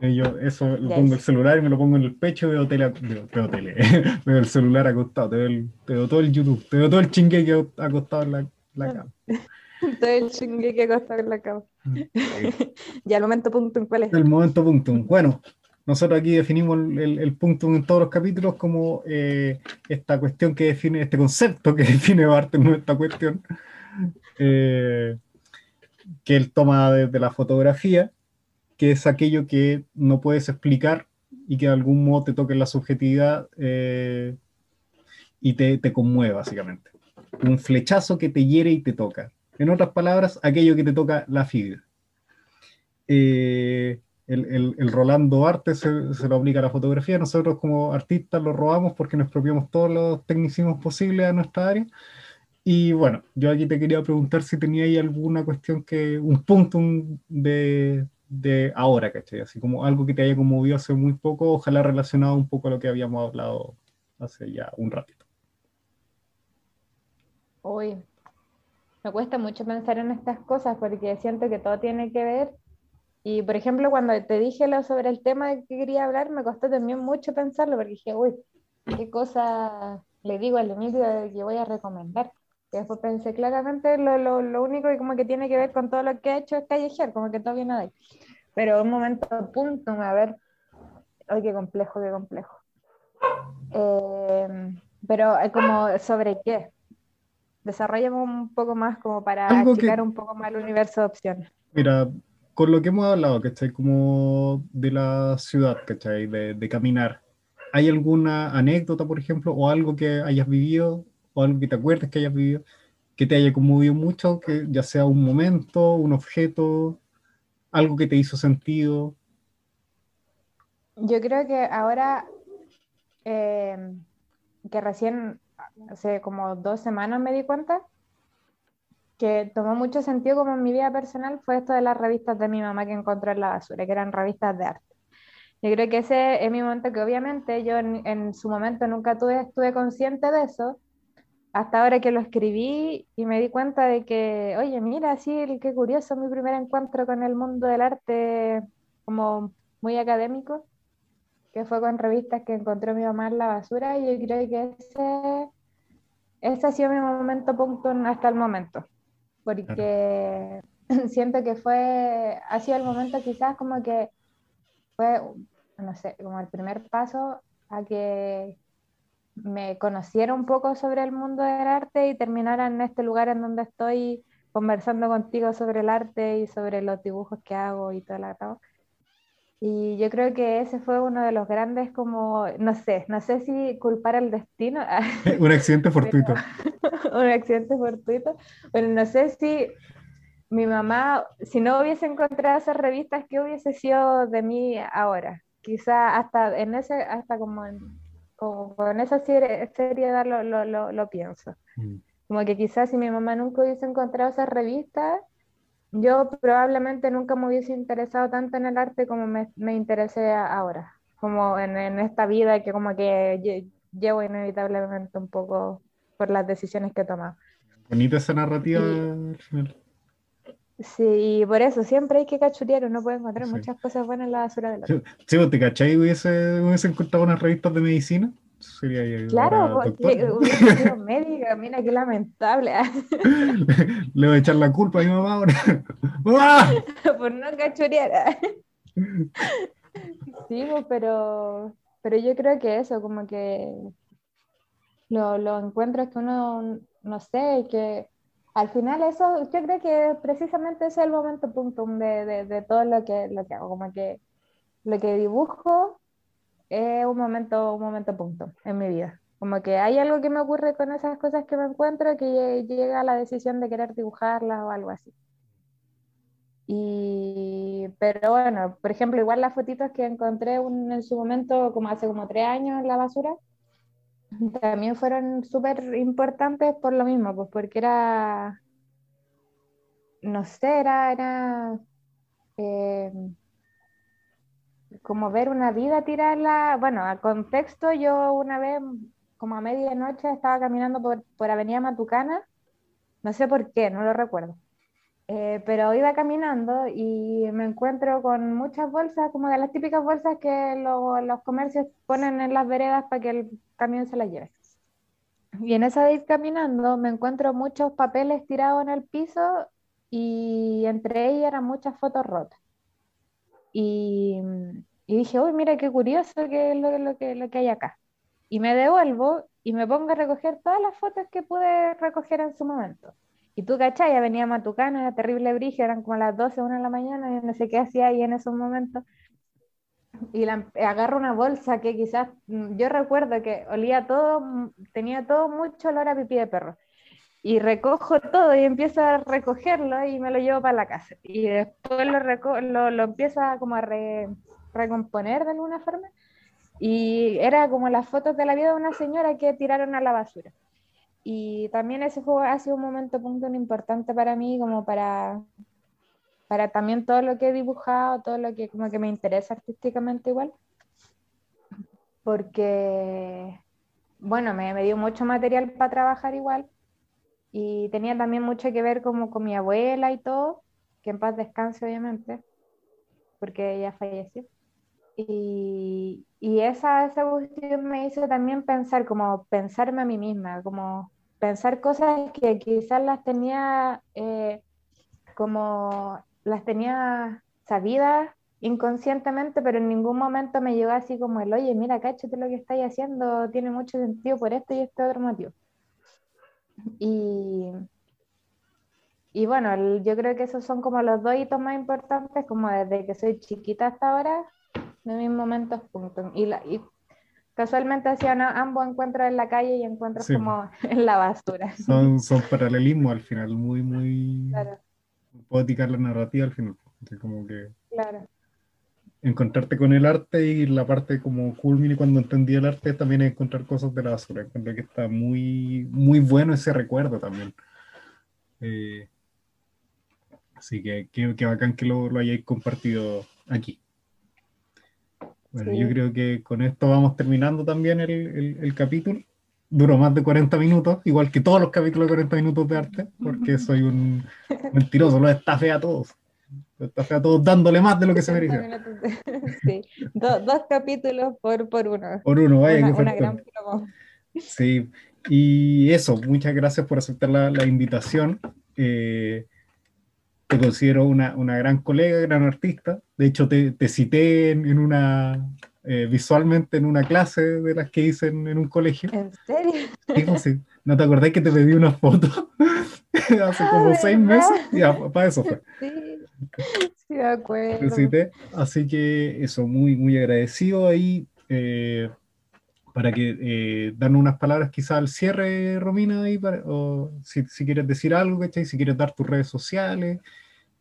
Yo eso lo pongo el celular y me lo pongo en el pecho y veo tele, veo, tele, veo el celular acostado, te veo, el, te veo, todo el YouTube, te veo todo el chingue que acostado en la, la cama. todo el chingue que acostado en la cama. ya el momento punto, ¿cuál es? El momento punto. Bueno, nosotros aquí definimos el, el, punto en todos los capítulos como eh, esta cuestión que define, este concepto que define Barton, esta cuestión, eh, que él toma desde la fotografía, que es aquello que no puedes explicar y que de algún modo te toque la subjetividad eh, y te, te conmueve, básicamente. Un flechazo que te hiere y te toca. En otras palabras, aquello que te toca la fibra. Eh, el, el, Rolando Arte se, se, lo aplica a la fotografía, nosotros como artistas lo robamos porque nos propiamos todos los tecnicismos posibles a nuestra área. Y bueno, yo aquí te quería preguntar si tenía alguna cuestión que, un punto de, de ahora, ¿cachai? Así como algo que te haya conmovido hace muy poco, ojalá relacionado un poco a lo que habíamos hablado hace ya un ratito. Uy, me cuesta mucho pensar en estas cosas porque siento que todo tiene que ver. Y por ejemplo, cuando te dije lo sobre el tema de que quería hablar, me costó también mucho pensarlo porque dije, uy, qué cosa le digo al inicio de que voy a recomendar. Y después pensé claramente lo, lo, lo, único que como que tiene que ver con todo lo que he hecho es callejear, como que todo viene de ahí. Pero un momento punto, a ver, ay, qué complejo, qué complejo. Eh, pero como sobre qué, desarrollemos un poco más como para achicar un poco más el universo de opciones. Mira, con lo que hemos hablado, ¿cachai? Como de la ciudad, ¿cachai? De, de caminar. ¿Hay alguna anécdota, por ejemplo, o algo que hayas vivido o algo que te acuerdes que hayas vivido, que te haya conmovido mucho, que ya sea un momento, un objeto, algo que te hizo sentido. Yo creo que ahora, eh, que recién, hace como dos semanas me di cuenta, que tomó mucho sentido como en mi vida personal fue esto de las revistas de mi mamá que encontró en la basura, que eran revistas de arte. Yo creo que ese es mi momento que obviamente yo en, en su momento nunca tuve, estuve consciente de eso, hasta ahora que lo escribí y me di cuenta de que, oye, mira, sí, qué curioso mi primer encuentro con el mundo del arte como muy académico, que fue con revistas que encontró mi mamá en la basura y yo creo que ese, ese ha sido mi momento punto hasta el momento, porque siento que fue, ha sido el momento quizás como que fue, no sé, como el primer paso a que me conociera un poco sobre el mundo del arte y terminara en este lugar en donde estoy conversando contigo sobre el arte y sobre los dibujos que hago y todo lo Y yo creo que ese fue uno de los grandes como, no sé, no sé si culpar al destino. un accidente fortuito. un accidente fortuito, pero no sé si mi mamá, si no hubiese encontrado esas revistas, ¿qué hubiese sido de mí ahora? Quizá hasta en ese, hasta como en, con esa seriedad lo, lo, lo, lo pienso. Mm. Como que quizás si mi mamá nunca hubiese encontrado esas revistas, yo probablemente nunca me hubiese interesado tanto en el arte como me, me interesé ahora, como en, en, esta vida que como que llevo inevitablemente un poco por las decisiones que he tomado. Bonita esa narrativa. Sí, por eso siempre hay que cachurear, uno puede encontrar muchas cosas buenas en la basura de la Sí, sí vos te cachai hubiese, hubiese encontrado unas revistas de medicina. Sería claro, porque hubiese sido médica, mira qué lamentable. Le voy a echar la culpa a mi mamá ahora. por no cachurear. sí, pero, pero yo creo que eso, como que lo, lo encuentro que uno, no sé, que al final eso, yo creo que precisamente ese es el momento punto de, de, de, todo lo que, lo que hago, como que lo que dibujo es un momento, un momento punto en mi vida. Como que hay algo que me ocurre con esas cosas que me encuentro que llega a la decisión de querer dibujarlas o algo así. Y, pero bueno, por ejemplo, igual las fotitos que encontré en su momento, como hace como tres años en la basura, también fueron súper importantes por lo mismo, pues porque era, no sé, era, era eh, como ver una vida tirarla, bueno, al contexto yo una vez, como a medianoche, estaba caminando por, por Avenida Matucana, no sé por qué, no lo recuerdo. Eh, pero iba caminando y me encuentro con muchas bolsas, como de las típicas bolsas que lo, los comercios ponen en las veredas para que el camión se las lleve. Y en esa de ir caminando me encuentro muchos papeles tirados en el piso y entre ellas eran muchas fotos rotas. Y, dije, uy, mira qué curioso que es lo, lo, que, lo que hay acá. Y me devuelvo y me pongo a recoger todas las fotos que pude recoger en su momento. Y tú, ¿cachai? Ya venía Matucana, era terrible brillo, eran como las 12, 1 de la mañana, y no sé qué hacía ahí en esos momentos. Y agarro una bolsa que quizás, mm, yo recuerdo que olía todo, mm, tenía todo mucho olor a pipí de perro. Y recojo todo y empiezo a recogerlo y me lo llevo para la casa. Y después lo, lo empiezo a como a recomponer de alguna forma. Y era como las fotos de la vida de una señora que tiraron a la basura. Y también ese juego ha sido un momento punto importante para mí, como para, para también todo lo que he dibujado, todo lo que como que me interesa artísticamente igual, porque, bueno, me, me dio mucho material para trabajar igual y tenía también mucho que ver como con mi abuela y todo, que en paz descanse obviamente, porque ella falleció. Y, y esa, esa cuestión me hizo también pensar, como pensarme a mí misma, como pensar cosas que quizás las tenía eh, como las tenía sabidas inconscientemente, pero en ningún momento me llegó así como el, oye, mira, cáchate lo que estáis haciendo, tiene mucho sentido por esto y este otro motivo. Y, y bueno, yo creo que esos son como los dos hitos más importantes, como desde que soy chiquita hasta ahora, de mis momentos puntos. Y, la, y casualmente hacían ambos encuentros en la calle y encuentros como en la basura. Son, son paralelismos al final, muy, muy claro. poética la narrativa al final. Como que claro. encontrarte con el arte y la parte como culmine cuando entendí el arte también es encontrar cosas de la basura. Encuentro que está muy, muy bueno ese recuerdo también. Eh, así que qué bacán que lo, lo hayáis compartido aquí. Bueno, yo creo que con esto vamos terminando también el, el, el, capítulo. Duró más de 40 minutos, igual que todos los capítulos de 40 minutos de arte, porque soy un mentiroso, lo estafé a todos. Lo estafé a todos dándole más de lo que se merecía. Sí, Do, dos capítulos por, por uno. Por uno, vaya una, que una gran promo. Sí, y eso, muchas gracias por aceptar la, la invitación. Eh, te considero una, una, gran colega, gran artista. De hecho, te, te cité en, en una, eh, visualmente en una clase de las que hice en, en un colegio. ¿En serio? Sí, pues sí. ¿No te acordás que te pedí una foto hace como ah, seis meses? Ya, para eso fue. Sí, sí, de acuerdo. Te cité. Así que eso, muy, muy agradecido ahí. Eh, para que eh, unas palabras quizás al cierre, Romina, ahí para, o si, quieres decir algo, ¿cachai? Si quieres dar tus redes sociales,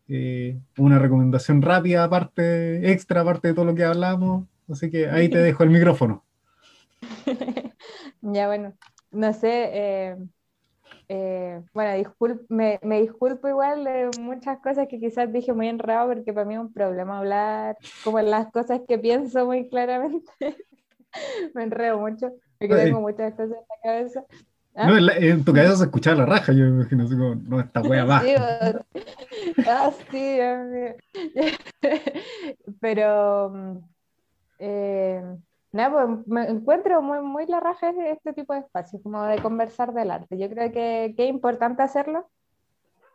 eh, una recomendación rápida, aparte, extra, aparte de todo lo que hablamos. Así que ahí te dejo el micrófono. ya, bueno, no sé, eh, eh, bueno, disculp, me, me, disculpo igual de muchas cosas que quizás dije muy enredado porque para mí es un problema hablar como las cosas que pienso muy claramente. me enredo mucho, porque tengo muchas cosas en la cabeza. ¿Ah? No, en, la, en, tu cabeza se escuchaba la raja, yo me imagino, así como, no, esta wea va. Sí, ah, sí, pero, eh, nada, pues me encuentro muy, muy la raja de este tipo de espacios, como de conversar del arte. Yo creo que, que es importante hacerlo,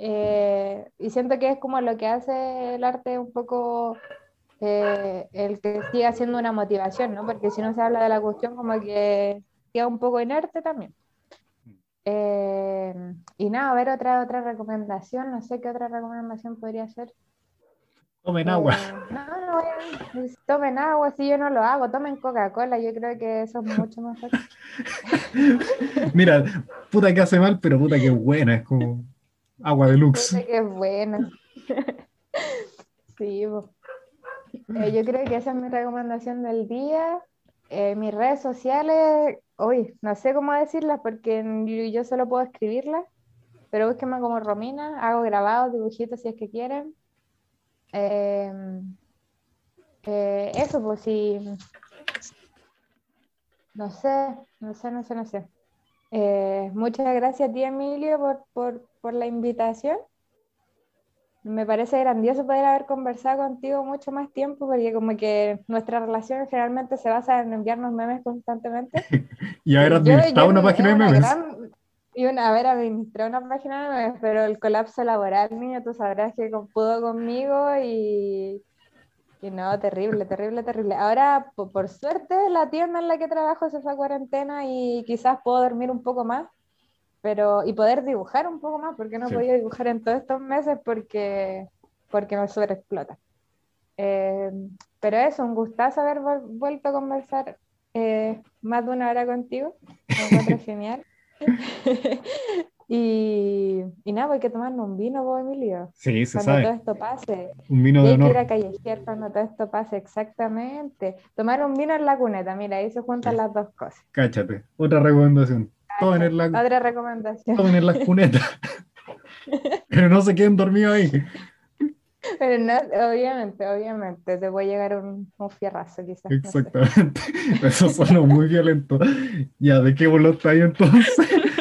eh, y siento que es como lo que hace el arte un poco eh, el que siga siendo una motivación, ¿no? Porque si no se habla de la cuestión, como que queda un poco inerte también. Eh, y nada, a ver otra, otra recomendación, no sé qué otra recomendación podría ser. Tomen agua. Eh, no, no, tomen agua, si yo no lo hago, tomen Coca-Cola, yo creo que eso es mucho mejor. Mira, puta que hace mal, pero puta que buena, es como agua de lux. Puta que es buena. sí, eh, yo creo que esa es mi recomendación del día. Eh, mis redes sociales, uy, no sé cómo decirlas porque yo solo puedo escribirlas, pero búsquenme como Romina, hago grabados, dibujitos si es que quieren. Em, eh, eso, pues sí. No sé, no sé, no sé, no sé. Muchas gracias a ti, Emilio, por, por, por la invitación me parece grandioso poder haber conversado contigo mucho más tiempo, porque como que nuestra relación generalmente se basa en enviarnos memes constantemente. y haber administrado una página de memes. y una, haber administrado una página de memes, pero el colapso laboral, niño, tú sabrás que pudo conmigo y, y no, terrible, terrible, terrible. Ahora, por, por suerte, la tienda en la que trabajo se fue a cuarentena y quizás puedo dormir un poco más pero y poder dibujar un poco más, porque no sí. podía dibujar en todos estos meses porque, porque me sobreexplota. Eh, pero eso, un gustazo haber vuelto a conversar eh, más de una hora contigo, me encuentro genial. y, y nada, hay que tomarnos un vino, vos, Emilio. Sí, se cuando sabe. todo esto pase. Un vino Y de honor. ir a callejear cuando todo esto pase, exactamente. Tomar un vino en la cuneta, mira, ahí se juntan Sí. las dos cosas. Cáchate. Otra recomendación. Tomen en la, Otra recomendación. tomen en las cunetas. Pero no se queden dormidos ahí. Pero no, obviamente, obviamente, te puede llegar un, un fierrazo quizás. Exactamente. Eso suena muy violento. Ya, ¿de qué está ahí entonces?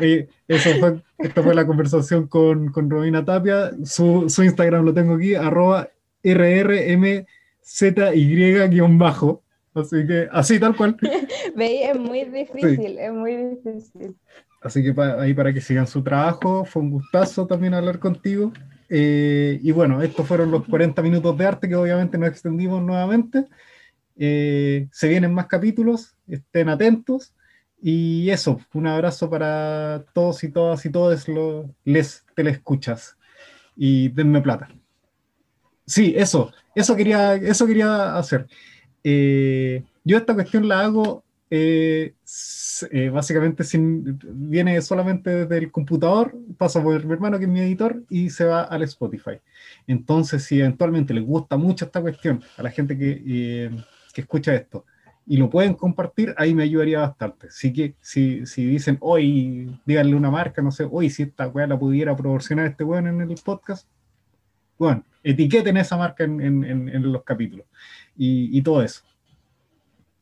Eh, eso fue, esta fue la conversación con, con Robina Tapia. Su, su, Instagram lo tengo aquí, arroba rrmzy-bajo. Así que, así tal cual. Veis, es muy difícil, es muy difícil. Así que ahí para que sigan su trabajo, fue un gustazo también hablar contigo. Eh, y bueno, estos fueron los 40 minutos de arte que obviamente nos extendimos nuevamente. Eh, se vienen más capítulos, estén atentos. Y eso, un abrazo para todos y todas y todos los les telescuchas. Y denme plata. Sí, eso, eso quería, eso quería hacer. Eh, yo esta cuestión la hago eh, eh, básicamente sin, viene solamente desde el computador, pasa por mi hermano que es mi editor y se va al Spotify. Entonces, si eventualmente les gusta mucho esta cuestión a la gente que, que escucha esto y lo pueden compartir, ahí me ayudaría bastante. Así que si, si dicen, hoy, díganle una marca, no sé, hoy si esta weá la pudiera proporcionar este weón en el podcast, bueno, etiqueten esa marca en, en, en los capítulos y, todo eso.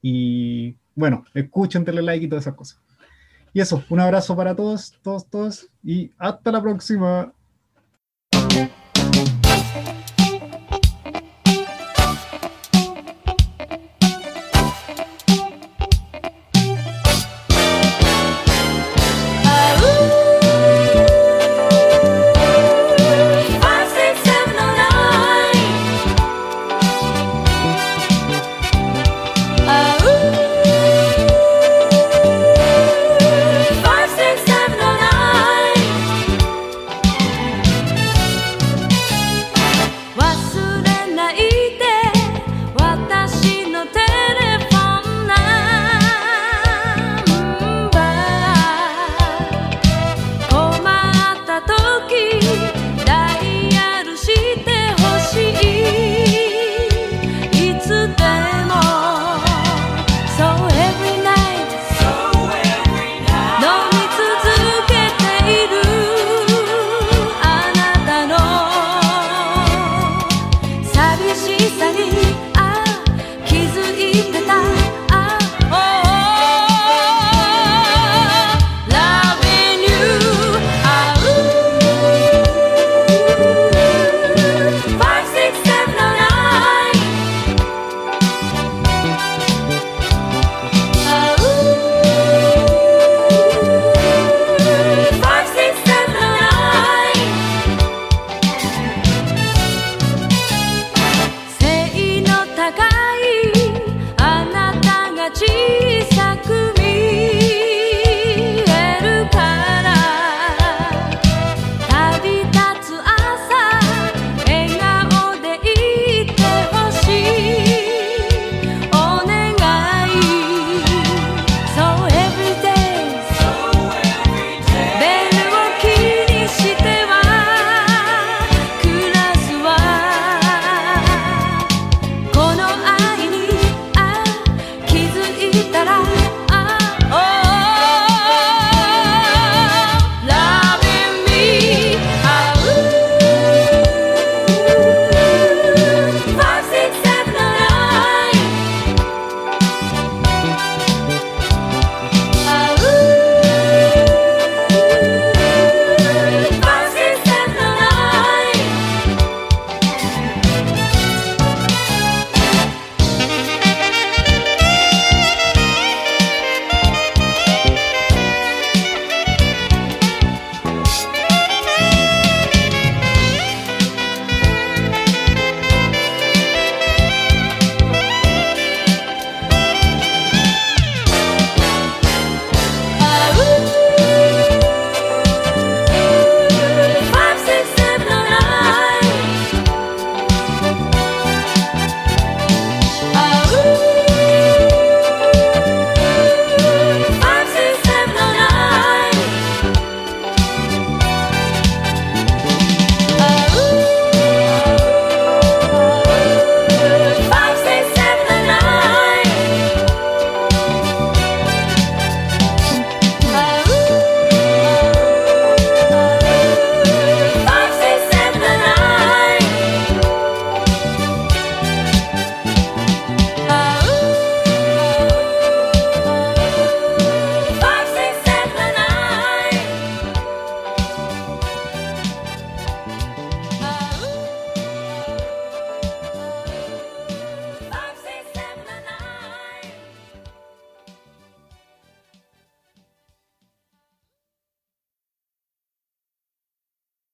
Y bueno, escuchen, denle like y todas esas cosas. Y eso, un abrazo para todos, todos, todos, y hasta la próxima.